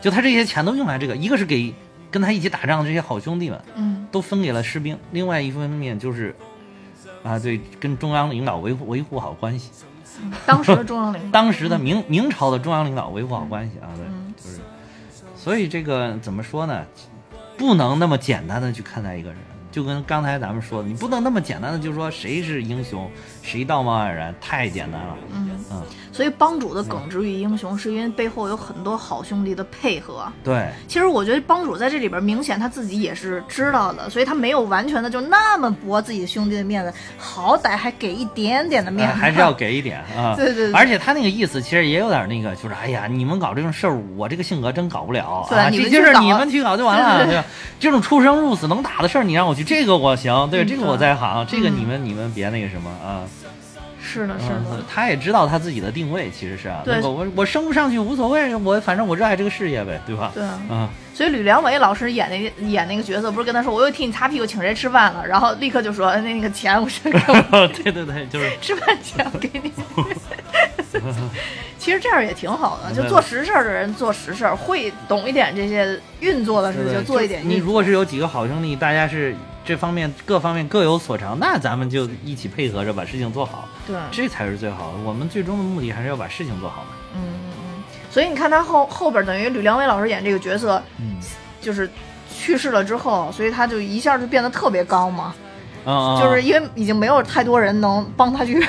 就他这些钱都用来这个，一个是给跟他一起打仗的这些好兄弟们，嗯。都分给了士兵，另外一方面就是啊，对，跟中央领导维护维护好关系，当时的中央领导，当时的明明朝的中央领导维护好关系啊，对，嗯。就是，所以这个怎么说呢？不能那么简单的去看待一个人，就跟刚才咱们说的，你不能那么简单的就说谁是英雄，谁道貌岸然，太简单了。嗯，嗯，所以帮主的耿直与英雄，是因为背后有很多好兄弟的配合。对，其实我觉得帮主在这里边明显他自己也是知道的，所以他没有完全的就那么驳自己兄弟的面子，好歹还给一点点的面子，呃还是要给一点啊。对对对而且他那个意思其实也有点那个，就是哎呀，你们搞这种事儿，我这个性格真搞不了啊，对你这就是们去搞你们去搞就完了，对？这种出生入死能打的事儿，你让我去，这个我行，对，嗯这个我在行，这个嗯你们你们别那个什么啊。是的，是嗯的，，他也知道他自己的定位，其实是啊，对我我我升不上去无所谓，我反正我热爱这个事业呗，对吧？对啊。嗯，所以吕良伟老师演那个演那个角色，不是跟他说我又替你擦屁股，请谁吃饭了，然后立刻就说那那个钱我是给我 对对对，就是 吃饭钱我给你。其实这样也挺好的，就做实事儿的人做实事儿，会懂一点这些运作的事就做一点。你如果是有几个好兄弟，大家是这方面各方面各有所长，那咱们就一起配合着把事情做好，对，这才是最好的。我们最终的目的还是要把事情做好嘛。嗯嗯嗯。所以你看他后后边等于吕良伟老师演这个角色，嗯就是去世了之后，所以他就一下就变得特别高嘛。就是因为已经没有太多人能帮他去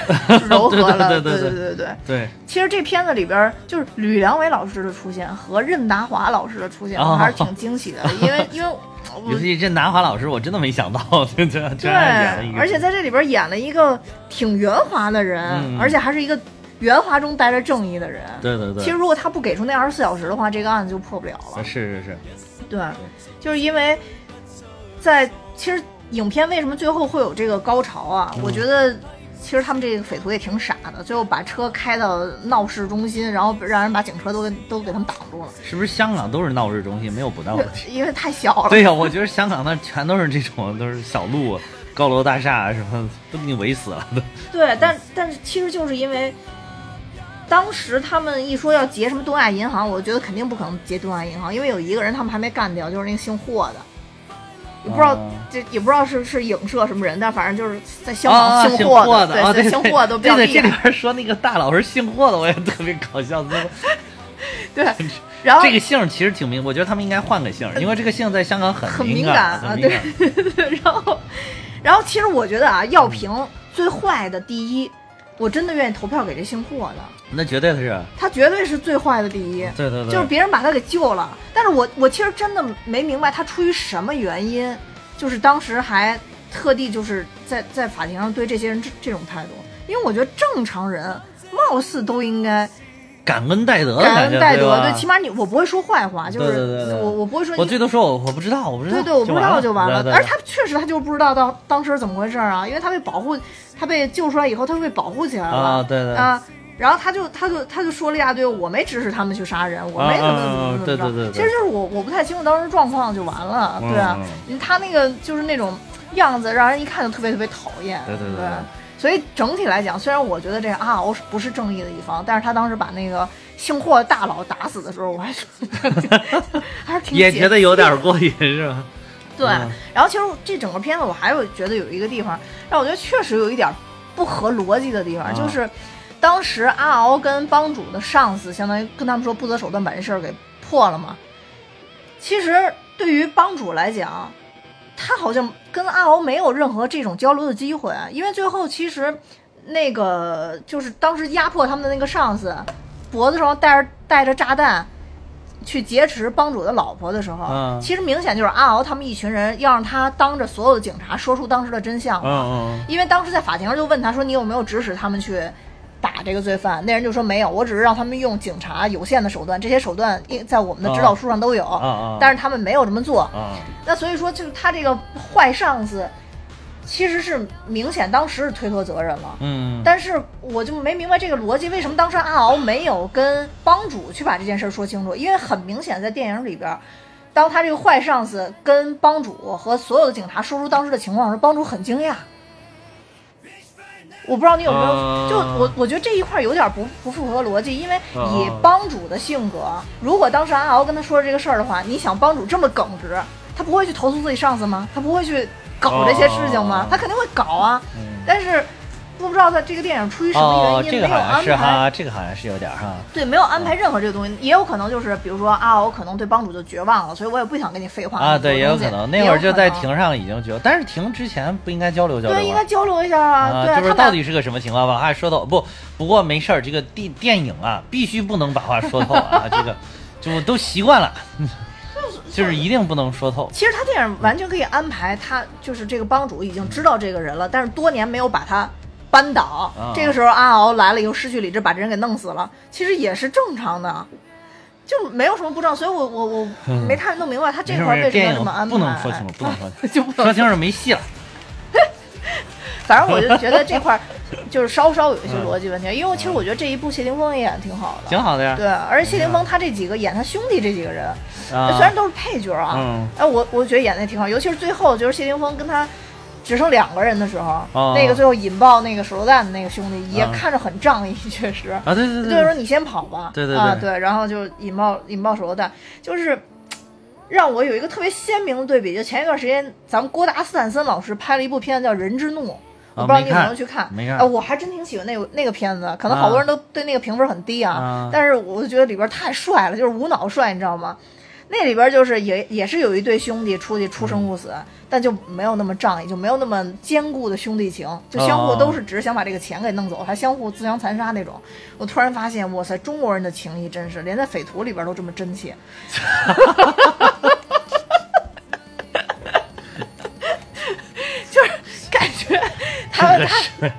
柔和了，对对对对对对。对。对，其实这片子里边，就是吕良伟老师的出现和任达华老师的出现，还是挺惊喜的，因为 因为尤其任达华老师，我真的没想到，这这这对而且在这里边演了一个挺圆滑的人，嗯而且还是一个圆滑中带着正义的人。对对对，其实如果他不给出那二十四小时的话，这个案子就破不了了。是是是，对，就是因为在其实影片为什么最后会有这个高潮啊？嗯我觉得其实他们这个匪徒也挺傻的，最后把车开到闹市中心，然后让人把警车都给都给他们挡住了，是不是香港都是闹市中心，没有不闹的因为太小了。对呀、我觉得香港那全都是这种，都是小路、高楼大厦什么，都给你围死了都。对，但但是其实就是因为。当时他们一说要劫什么东亚银行，我觉得肯定不可能劫东亚银行，因为有一个人他们还没干掉，就是那个姓霍的，也不知道、哦这也不知道是是影射什么人，但反正就是在香港，姓霍霍的啊，对，对，姓霍都比较厉害里。边说那个大佬是姓霍的，我也特别搞笑。对，然后这个姓其实挺明，我觉得他们应该换个姓，因为这个姓在香港很很敏敏感啊，对，然后然后其实我觉得啊，药瓶最坏的第一，我真的愿意投票给这姓霍的，那绝对是，他绝对是最坏的第一。对对对，就是别人把他给救了，但是我我其实真的没明白他出于什么原因，就是当时还特地就是在在法庭上对这些人这这种态度，因为我觉得正常人貌似都应该感恩戴德的感感，恩戴德，对吧，起码你我不会说坏话，就是我我不会说你我最多说我我不知道，我不知道，对对，我不知道就完了。而他确实他就不知道当当时是怎么回事啊，因为他被保护，他被救出来以后，他就被保护起来了啊，对对啊。然后他就他就他就说了一大堆，我没指使他们去杀人，我没怎么怎么怎么着。对对对对其实就是我我不太清楚当时状况就完了，嗯对啊嗯。他那个就是那种样子，让人一看就特别特别讨厌。对对对所以整体来讲，虽然我觉得这个阿敖是不是正义的一方，但是他当时把那个姓霍的大佬打死的时候，我还是 还是挺也觉得有点过瘾，是吧？对，嗯然后其实这整个片子我还有觉得有一个地方让我觉得确实有一点不合逻辑的地方，啊就是当时阿敖跟帮主的上司相当于跟他们说不择手段把这事儿给破了嘛。其实对于帮主来讲，他好像跟阿敖没有任何这种交流的机会，因为最后其实那个就是当时压迫他们的那个上司，脖子上带着带着炸弹。去劫持帮主的老婆的时候，嗯。其实明显就是阿敖他们一群人要让他当着所有的警察说出当时的真相。嘛。嗯嗯。因为当时在法庭上就问他说：“你有没有指使他们去打这个罪犯，那人就说没有，我只是让他们用警察有限的手段，这些手段应在我们的指导书上都有，但是他们没有这么做。啊，那所以说，就是他这个坏上司，其实是明显当时是推脱责任了。嗯，但是我就没明白这个逻辑，为什么当时阿敖没有跟帮主去把这件事儿说清楚？因为很明显，在电影里边，当他这个坏上司跟帮主和所有的警察说出当时的情况时，帮主很惊讶。我不知道你有没有，啊就我我觉得这一块有点不不符合逻辑，因为以啊帮主的性格，如果当时阿敖跟他说这个事儿的话，你想帮主这么耿直，他不会去投诉自己上司吗？他不会去搞这些事情吗哦？他肯定会搞啊。嗯但是我不知道他这个电影出于什么哦，原因、这个好像没有安排，是哈，这个好像是有点哈。对，没有安排任何这个东西，也有可能就是比如说啊，我可能对帮主就绝望了，所以我也不想跟你废话啊，对，也有可能那会儿就在，庭上已经觉得，但是庭之前不应该交流交流对，应该？交流一下啊，啊，对啊，就是他到底是个什么情况吧？还说到不？不过没事儿，这个电电影啊，必须不能把话说透啊，这个就都习惯了，就是一定不能说透。其实他电影完全可以安排，他就是这个帮主已经知道这个人了，但是多年没有把他扳倒。啊这个时候阿敖来了以后失去理智，把这人给弄死了，其实也是正常的，就没有什么不正。所以我我我 没太弄明白他这块为什么要这么安排。不能说清楚，不能说清楚，就说清楚没戏了。反正我就觉得这块儿 就是稍稍有一些逻辑问题，因为其实我觉得这一部谢霆锋也演的挺好的，挺好的呀。对，而且谢霆锋他这几个演他兄弟这几个人，啊，虽然都是配角啊，嗯。哎，我我觉得演的也挺好，尤其是最后就是谢霆锋跟他只剩两个人的时候，哦。那个最后引爆那个手榴弹的那个兄弟也啊看着很仗义，确实。啊，对对就是说你先跑吧，对对啊对对，然后就引爆引爆手榴弹，就是让我有一个特别鲜明的对比。就前一段时间，咱们郭达斯坦森老师拍了一部片子叫《人之怒》，我不知道你有没有去看？没看啊，我还真挺喜欢那个那个片子，可能好多人都对那个评分很低啊，啊但是我就觉得里边太帅了，就是无脑帅，你知道吗？那里边就是也也是有一对兄弟出去出生入死，但就没有那么仗义，就没有那么坚固的兄弟情，就相互哦都是只是想把这个钱给弄走，还相互自相残杀那种。我突然发现，哇塞，中国人的情谊真是连在匪徒里边都这么真切。他们他是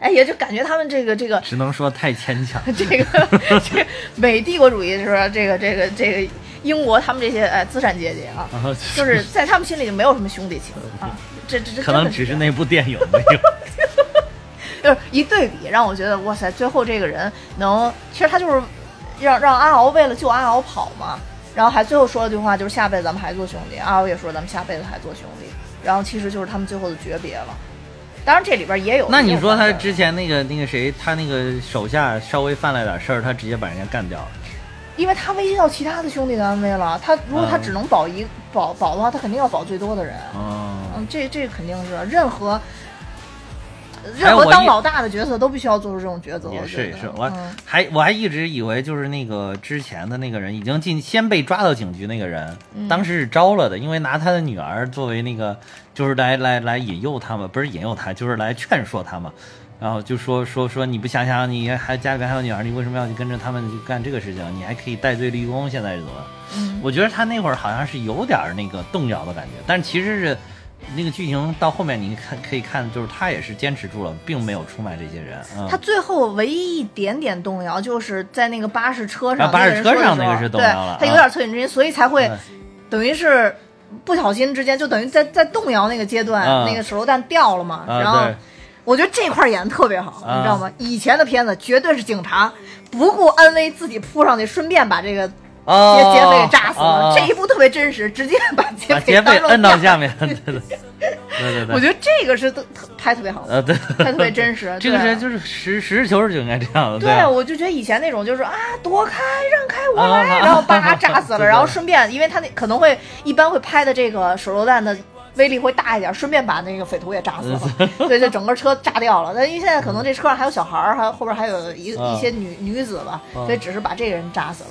哎呀，就感觉他们这个这个只能说太牵强。这个 这个伪帝国主义是吧？这个这个这个英国他们这些哎资产阶级啊，啊就是在他们心里就没有什么兄弟情啊，这这这可能只是那部电影没有。就是一对比，让我觉得哇塞，最后这个人能，其实他就是让让阿敖为了救阿敖跑嘛，然后还最后说了句话，就是下辈子咱们还做兄弟。阿敖也说咱们下辈子还做兄弟，然后其实就是他们最后的诀别了。当然这里边也有，那你说他之前那个那个谁，他那个手下稍微犯了点事儿，他直接把人家干掉了。因为他威胁到其他的兄弟的安危了，他如果他嗯只能保一保保的话，他肯定要保最多的人。哦，嗯，这这肯定是任何哎任何当老大的角色都必须要做出这种抉择。也是也是，我嗯还我还一直以为就是那个之前的那个人已经进先被抓到警局那个人，嗯当时是招了的，因为拿他的女儿作为那个就是来来来引诱他嘛，不是引诱他，就是来劝说他嘛。然后就说说说你不想想你还家里边还有女儿，你为什么要去跟着他们去干这个事情？你还可以戴罪立功，现在是怎么？嗯我觉得他那会儿好像是有点儿那个动摇的感觉，但其实是那个剧情到后面你看可以看，就是他也是坚持住了，并没有出卖这些人。嗯、他最后唯一一点点动摇，就是在那个巴士车上，啊巴士车上那个是动摇了对他有点恻隐之心，所以才会嗯等于是不小心之间，就等于在在动摇那个阶段，啊那个手榴弹掉了嘛，啊然后。我觉得这块演的特别好，啊你知道吗？以前的片子绝对是警察不顾安危自己扑上去，顺便把这个劫哦劫匪给炸死了。哦这一部特别真实，直接把劫匪摁到下面，对对对对我觉得这个是特特拍特别好的，呃对，拍特别真实。这个对是就是实实事求是就应该这样的，对，啊我就觉得以前那种就是啊，躲开，让开我来，啊然后叭炸死了，然后顺便，因为他那可能会一般会拍的这个手榴弹的威力会大一点，顺便把那个匪徒也炸死了，对，就整个车炸掉了。但因为现在可能这车上还有小孩儿，还有后边还有一啊一些女女子吧，啊所以只是把这个人炸死了。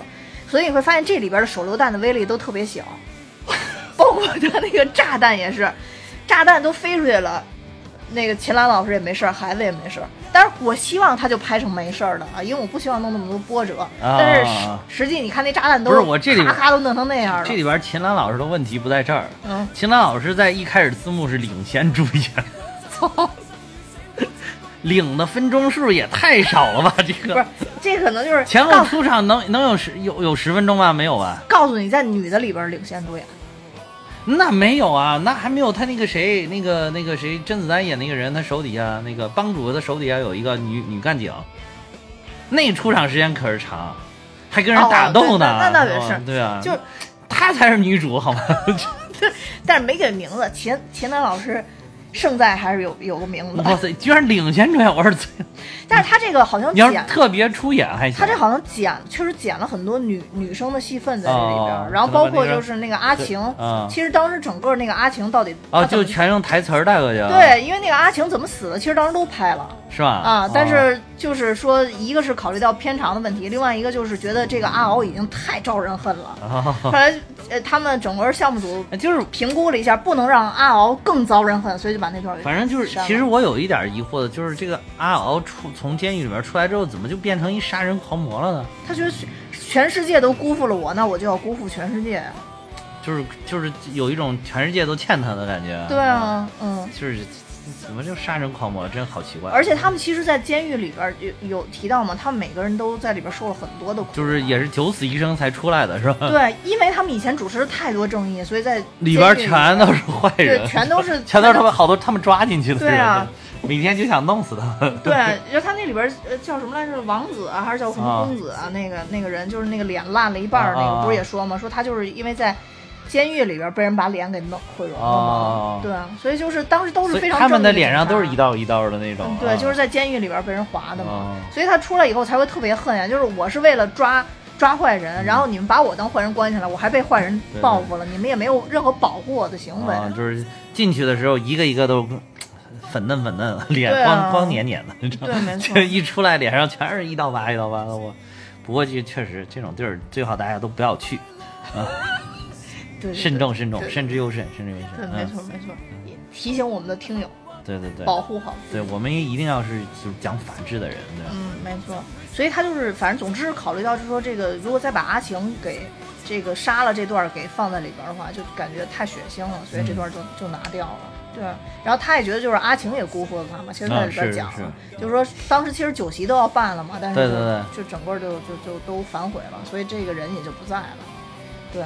所以你会发现这里边的手榴弹的威力都特别小，包括他那个炸弹也是，炸弹都飞出去了。那个秦岚老师也没事儿，孩子也没事儿。但是我希望他就拍成没事儿的啊，因为我不希望弄那么多波折。但是实实际你看那炸弹都不是我这里咔咔都弄成那样了。这里边秦岚老师的问题不在这儿，嗯，秦岚老师在一开始字幕是领先出现，领的分钟数也太少了吧？这个不是，这可能就是前后出场能能有十有有十分钟吗？没有吧？告诉你，在女的里边领先主演。那没有啊，那还没有他那个谁，那个那个谁，甄子丹演那个人，他手底下那个帮主的手底下有一个女女干警，那出场时间可是长，还跟人打斗呢。哦那那倒也是哦对啊，就她才是女主好吗？但是没给名字。钱钱楠老师胜在还是有有个名字，哇塞，居然领先出来，我是最，但是他这个好像你要是剪，特别出演还行。他这好像剪，确实剪了很多女女生的戏份在这里边，哦然后包括就是那个阿晴，嗯其实当时整个那个阿晴到底哦，她怎么就全用台词带过去了，，对，因为那个阿晴怎么死的，其实当时都拍了是吧？啊，但哦是就是说，一个是考虑到片长的问题，另外一个就是觉得这个阿敖已经太招人恨了。哦后来，呃，他们整个项目组就是评估了一下，不能让阿敖更遭人恨，所以就把那段给反正就是，其实我有一点疑惑的，就是这个阿敖出从监狱里面出来之后，怎么就变成一杀人狂魔了呢？他觉得全全世界都辜负了我，那我就要辜负全世界。就是就是有一种全世界都欠他的感觉。对，啊，嗯。就是怎么就杀人狂魔，真好奇怪。而且他们其实，在监狱里边有有提到嘛，他们每个人都在里边受了很多的苦。就是也是九死一生才出来的，是吧？对，因为他们以前主持了太多正义，所以在里边全都是坏人，对，全都是 全都是他们好多他们抓进去的人，对啊每天就想弄死他们。对，就他那里边呃叫什么来着，王子啊，还是叫什么公子啊？那个那个人就是那个脸烂了一半儿那个，不是也说吗？说他就是因为在监狱里边被人把脸给弄毁容了哦嘛。对啊，所以就是当时都是非常他们的脸上都是一道一道的那种嗯。对，啊就是在监狱里边被人划的嘛。哦所以他出来以后才会特别恨呀，就是我是为了抓。抓坏人，然后你们把我当坏人关起来，我还被坏人报复了，你们也没有任何保护我的行为。啊，就是进去的时候一个一个都粉嫩粉嫩，脸光光黏黏的，你知道吗？对没错 一出来脸上全是一道疤一道疤的。我不过就确实这种地儿最好大家都不要去，对对对慎重慎重，慎之又慎，慎之又慎对，慎。没嗯，错没错，也提醒我们的听友对对对，保护好。对我们也一定要是就是讲法治的人，对吧？嗯，没错。所以他就是，反正总之考虑到，就是说这个，如果再把阿晴给这个杀了这段给放在里边的话，就感觉太血腥了，所以这段儿就、就拿掉了。对，然后他也觉得就是阿晴也辜负了他嘛，其实在里边讲就是说当时其实酒席都要办了嘛，但是就整个就就就都反悔了，所以这个人也就不在了。对，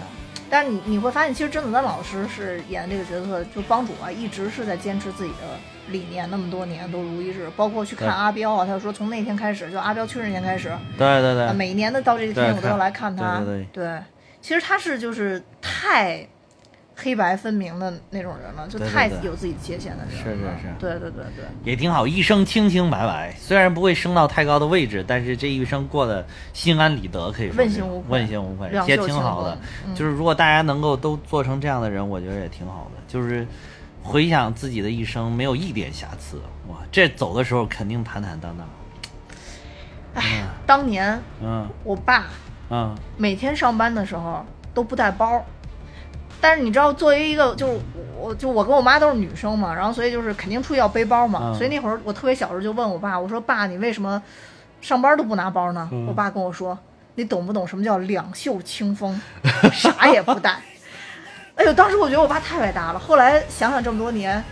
但是你你会发现，其实甄子丹老师是演这个角色，就帮主啊，一直是在坚持自己的理念，那么多年都如一日。包括去看阿彪啊，他就说从那天开始，就阿彪去世那天开始，对对啊，对，每年的到这一天我都要来看他。对对其实他是就是太黑白分明的那种人了，就太有自己界限的人了。是是是对对对对。也挺好，一生清清白白，虽然不会升到太高的位置，但是这一生过得心安理得，可以说问心无愧问心无愧，也挺好的。嗯就是如果大家能够都做成这样的人，我觉得也挺好的。就是回想自己的一生，没有一点瑕疵，哇，这走的时候肯定坦坦荡荡。哎当年嗯我爸嗯每天上班的时候都不带包，但是你知道，作为一个就是我就我跟我妈都是女生嘛，然后所以就是肯定出去要背包嘛，嗯所以那会儿我特别小时候就问我爸，我说爸，你为什么上班都不拿包呢？嗯我爸跟我说，你懂不懂什么叫两袖清风，啥也不带。哎呦，当时我觉得我爸太伟大了。后来想想这么多年，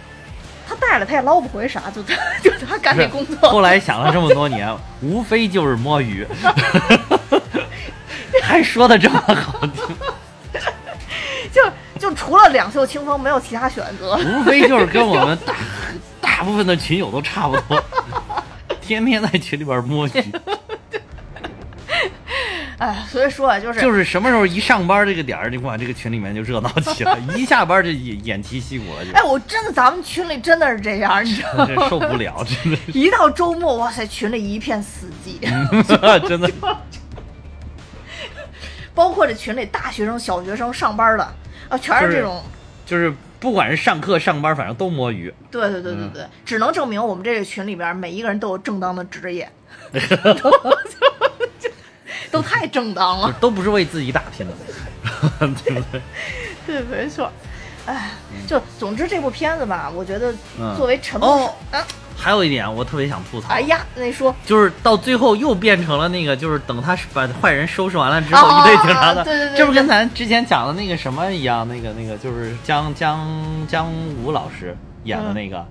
他带了他也捞不回啥，就他就他干这工作。后来想了这么多年，无非就是摸鱼 还说的这么好听，就就除了两袖清风，没有其他选择。无非就是跟我们大大部分的群友都差不多，天天在群里边摸鱼，哎，所以说啊，就是就是什么时候一上班这个点儿，你管这个群里面就热闹起来，一下班就偃偃旗息鼓了，哎，我真的，咱们群里真的是这样，你知道吗？这受不了，真的 一到周末，哇塞，群里一片死寂，真的包括这群里大学生、小学生、上班的啊，全是这种。就是不管是上课上班，反正都摸鱼，对对对对对，只能证明我们这个群里边每一个人都有正当的职业，都太正当了。都不是为自己打拼的，对不对？对，没错。哎，就总之这部片子吧，我觉得嗯作为陈木哦啊，还有一点我特别想吐槽，哎呀，那说。就是到最后又变成了那个，就是等他把坏人收拾完了之后，哦一堆警察的，对对对这不跟咱之前讲的那个什么一样？那个那个就是姜姜姜武老师演的那个，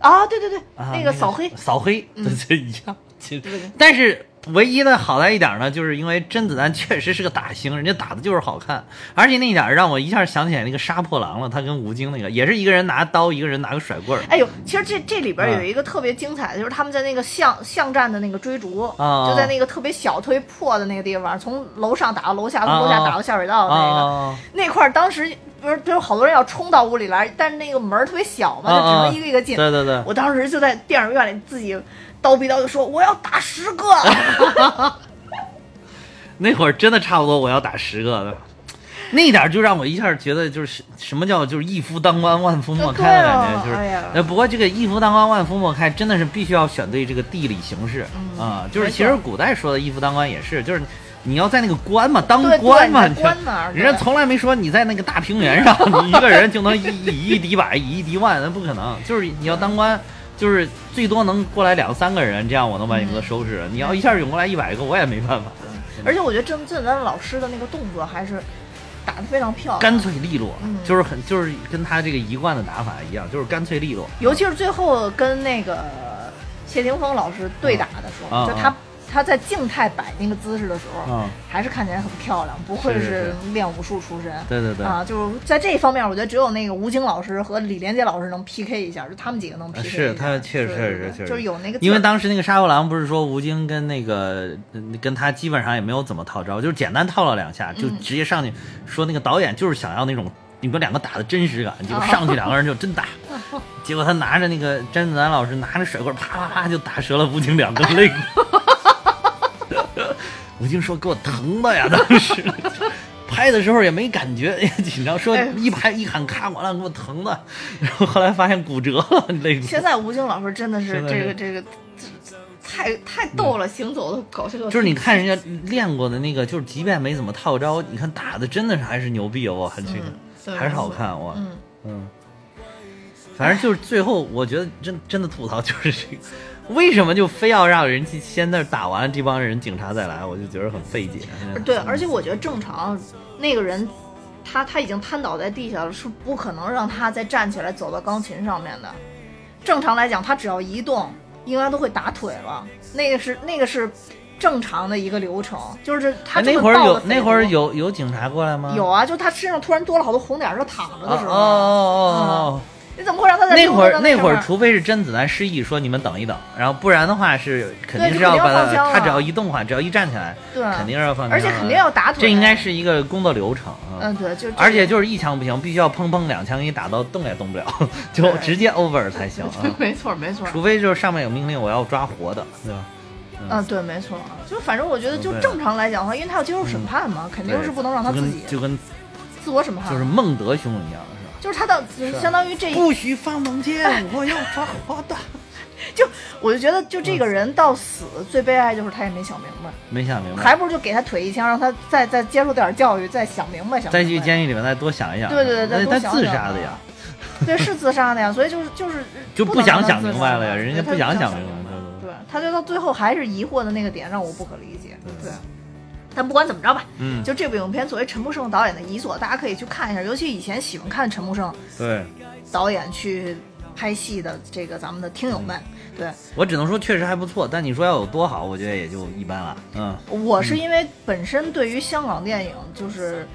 啊，对对对，啊，那个扫黑，扫黑，嗯。对这一样。其实。但是唯一的好在一点呢，就是因为甄子丹确实是个打星，人家打的就是好看，而且那一点让我一下想起来那个杀破狼了，他跟吴京那个也是一个人拿刀，一个人拿个甩棍儿。哎呦，其实这这里边啊有一个特别精彩的，就是他们在那个巷巷战的那个追逐，啊就在那个特别小、特别破的那个地方，从楼上打到楼下，从楼下打到下水道的那个、啊，那块儿，当时不是就是好多人要冲到屋里来，但是那个门儿特别小嘛，就只能一个一个进。对对对，我当时就在电影院里自己叨逼叨就说我要打十个，那会儿真的差不多我要打十个的。那一点就让我一下觉得就是什么叫就是一夫当关万夫莫开的感觉，就是呃不过这个一夫当关万夫莫开真的是必须要选对这个地理形势嗯啊，就是其实古代说的一夫当关也是，就是你要在那个关嘛，当对官嘛，人家从来没说你在那个大平原上，你一个人就能以以一敌百，以一敌万，那不可能。就是你要当官，就是最多能过来两三个人，这样我能把你给收拾。你要一下涌过来一百个，我也没办法。而且我觉得甄甄子丹老师的那个动作还是打得非常漂亮，干脆利落，嗯就是很就是跟他这个一贯的打法一样，就是干脆利落。尤其是最后跟那个谢霆锋老师对打的时候，啊就他他在静态摆那个姿势的时候，嗯。还是看起来很漂亮，不愧是是练武术出身。对对对。啊，就是在这一方面，我觉得只有那个吴京老师和李连杰老师能 PK 一下，就他们几个能 PK 一下。是他确实对确实确实，就是有那个，因为当时那个杀破狼不是说吴京跟那个呃跟他基本上也没有怎么套招，就是简单套了两下，就嗯直接上去说那个导演就是想要那种你们两个打的真实感，哦。结果上去两个人就真打，结果他拿着那个甄子丹老师拿着甩棍啪啪啪就打折了吴京两根肋骨。吴京说：“给我疼的呀！当时 拍的时候也没感觉，也 紧张，说哎一拍一喊咔完了，给我疼的。然后后来发现骨折了，肋骨。现在吴京老师真的是这个这个太太逗了，行走的搞笑的。就是你看人家练过的那个，就是即便没怎么套招，你看打的真的是还是牛逼哦，这个、还是好看哇，嗯，嗯，反正就是最后，我觉得真真的吐槽就是这个，为什么就非要让人去先那儿打完这帮人警察再来，我就觉得很费解。对，而且我觉得正常那个人。他他已经瘫倒在地下了，是不可能让他再站起来走到钢琴上面的。正常来讲，他只要一动，应该都会打腿了。那个是那个是正常的一个流程，就是他哎，那会儿有那会儿有有警察过来吗？有啊，就他身上突然多了好多红点儿，他躺着哦的时候，哦哦哦你怎么会让他哦，在那会儿那那会儿，除非是甄子丹失忆说你们等一等，然后不然的话是肯定是要把他他只要一动的话，只要一站起来，对，肯定是要放而且肯定要打腿，这应该是一个工作流程啊。嗯对，就而且就是一枪不行，必须要砰砰两枪给你打到动也动不了，就 直接 over 才行啊。没错没错，除非就是上面有命令我要抓活的，对吧？嗯。对没错，就反正我觉得就正常来讲的话，因为他要接受审判嘛，肯定是不能让他自己跟就跟自我审判，就是孟德兄一样？就是他的是相当于这一不许放冷箭，我要抓活的。就我就觉得就这个人到死最悲哀就是他也没想明白，没想明白，还不如就给他腿一枪，让他再再接受点教育，再想明白想再去。监狱里面再多想一想。对对对他自杀的呀，对，是自杀的呀，所以就是就是就不不想想明白了呀，人家不想想想明白。对对对对，他就到最后还是疑惑的那个点让我不可理解。对，但不管怎么着吧，嗯，就这部影片作为陈木胜导演的遗作，大家可以去看一下。尤其以前喜欢看陈木胜对。导演去拍戏的这个咱们的听友们，对我只能说确实还不错，但你说要有多好，我觉得也就一般了。嗯，我是因为本身对于香港电影就是。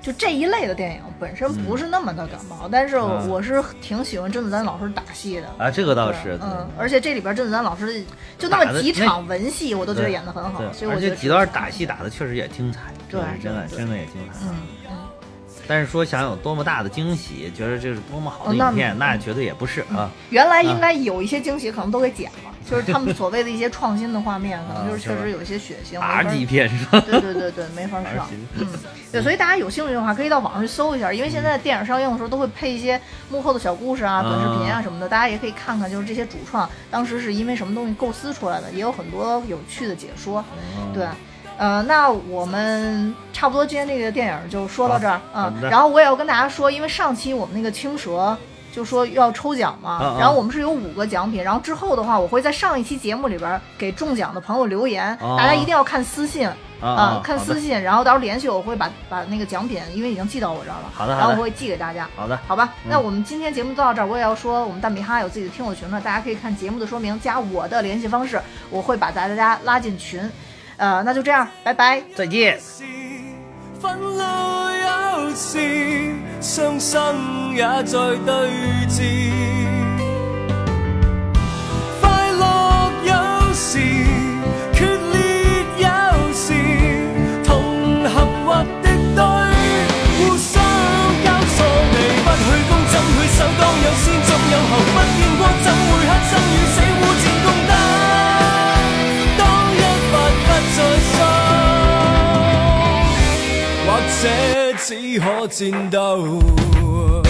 就这一类的电影本身不是那么的感冒，但是嗯我是挺喜欢甄子丹老师打戏的。啊，这个倒是，嗯，而且这里边甄子丹老师就那么几场文戏，我都觉得演的很好，所以我觉得几段打戏打的确实也精彩，对就是真的真的也精彩。嗯嗯，但是说想有多么大的惊喜，觉得这是多么好的哦那影片，那绝对也不是啊。原来应该有一些惊喜，可能都给剪了，就是他们所谓的一些创新的画面，可能就是确实有一些血腥，没法 R 级片是吧？对对对对，没法上。嗯，对，所以大家有兴趣的话，可以到网上去搜一下，因为现在电影上映的时候都会配一些幕后的小故事啊、短视频啊什么的，大家也可以看看，就是这些主创当时是因为什么东西构思出来的，也有很多有趣的解说。嗯对，呃，那我们差不多今天这个电影就说到这儿啊好好的。然后我也要跟大家说，因为上期我们那个青蛇就说要抽奖嘛，嗯嗯然后我们是有五个奖品，然后之后的话，我会在上一期节目里边给中奖的朋友留言，哦大家一定要看私信啊啊看私信，然后到时候联系我，我会把把那个奖品，因为已经寄到我这儿了，好的然后我会寄给大家。好的，好吧，嗯那我们今天节目就到这儿。我也要说，我们大米哈有自己的听友群了，大家可以看节目的说明，加我的联系方式，我会把大家拉进群。呃，那就这样，拜拜。再见。愤怒有時，傷心也在對峙；快樂有時，決裂有時，同行或敵對，互相交錯地不去攻，怎去守？當有先總有後，不見光怎會黑？生與死只可战斗。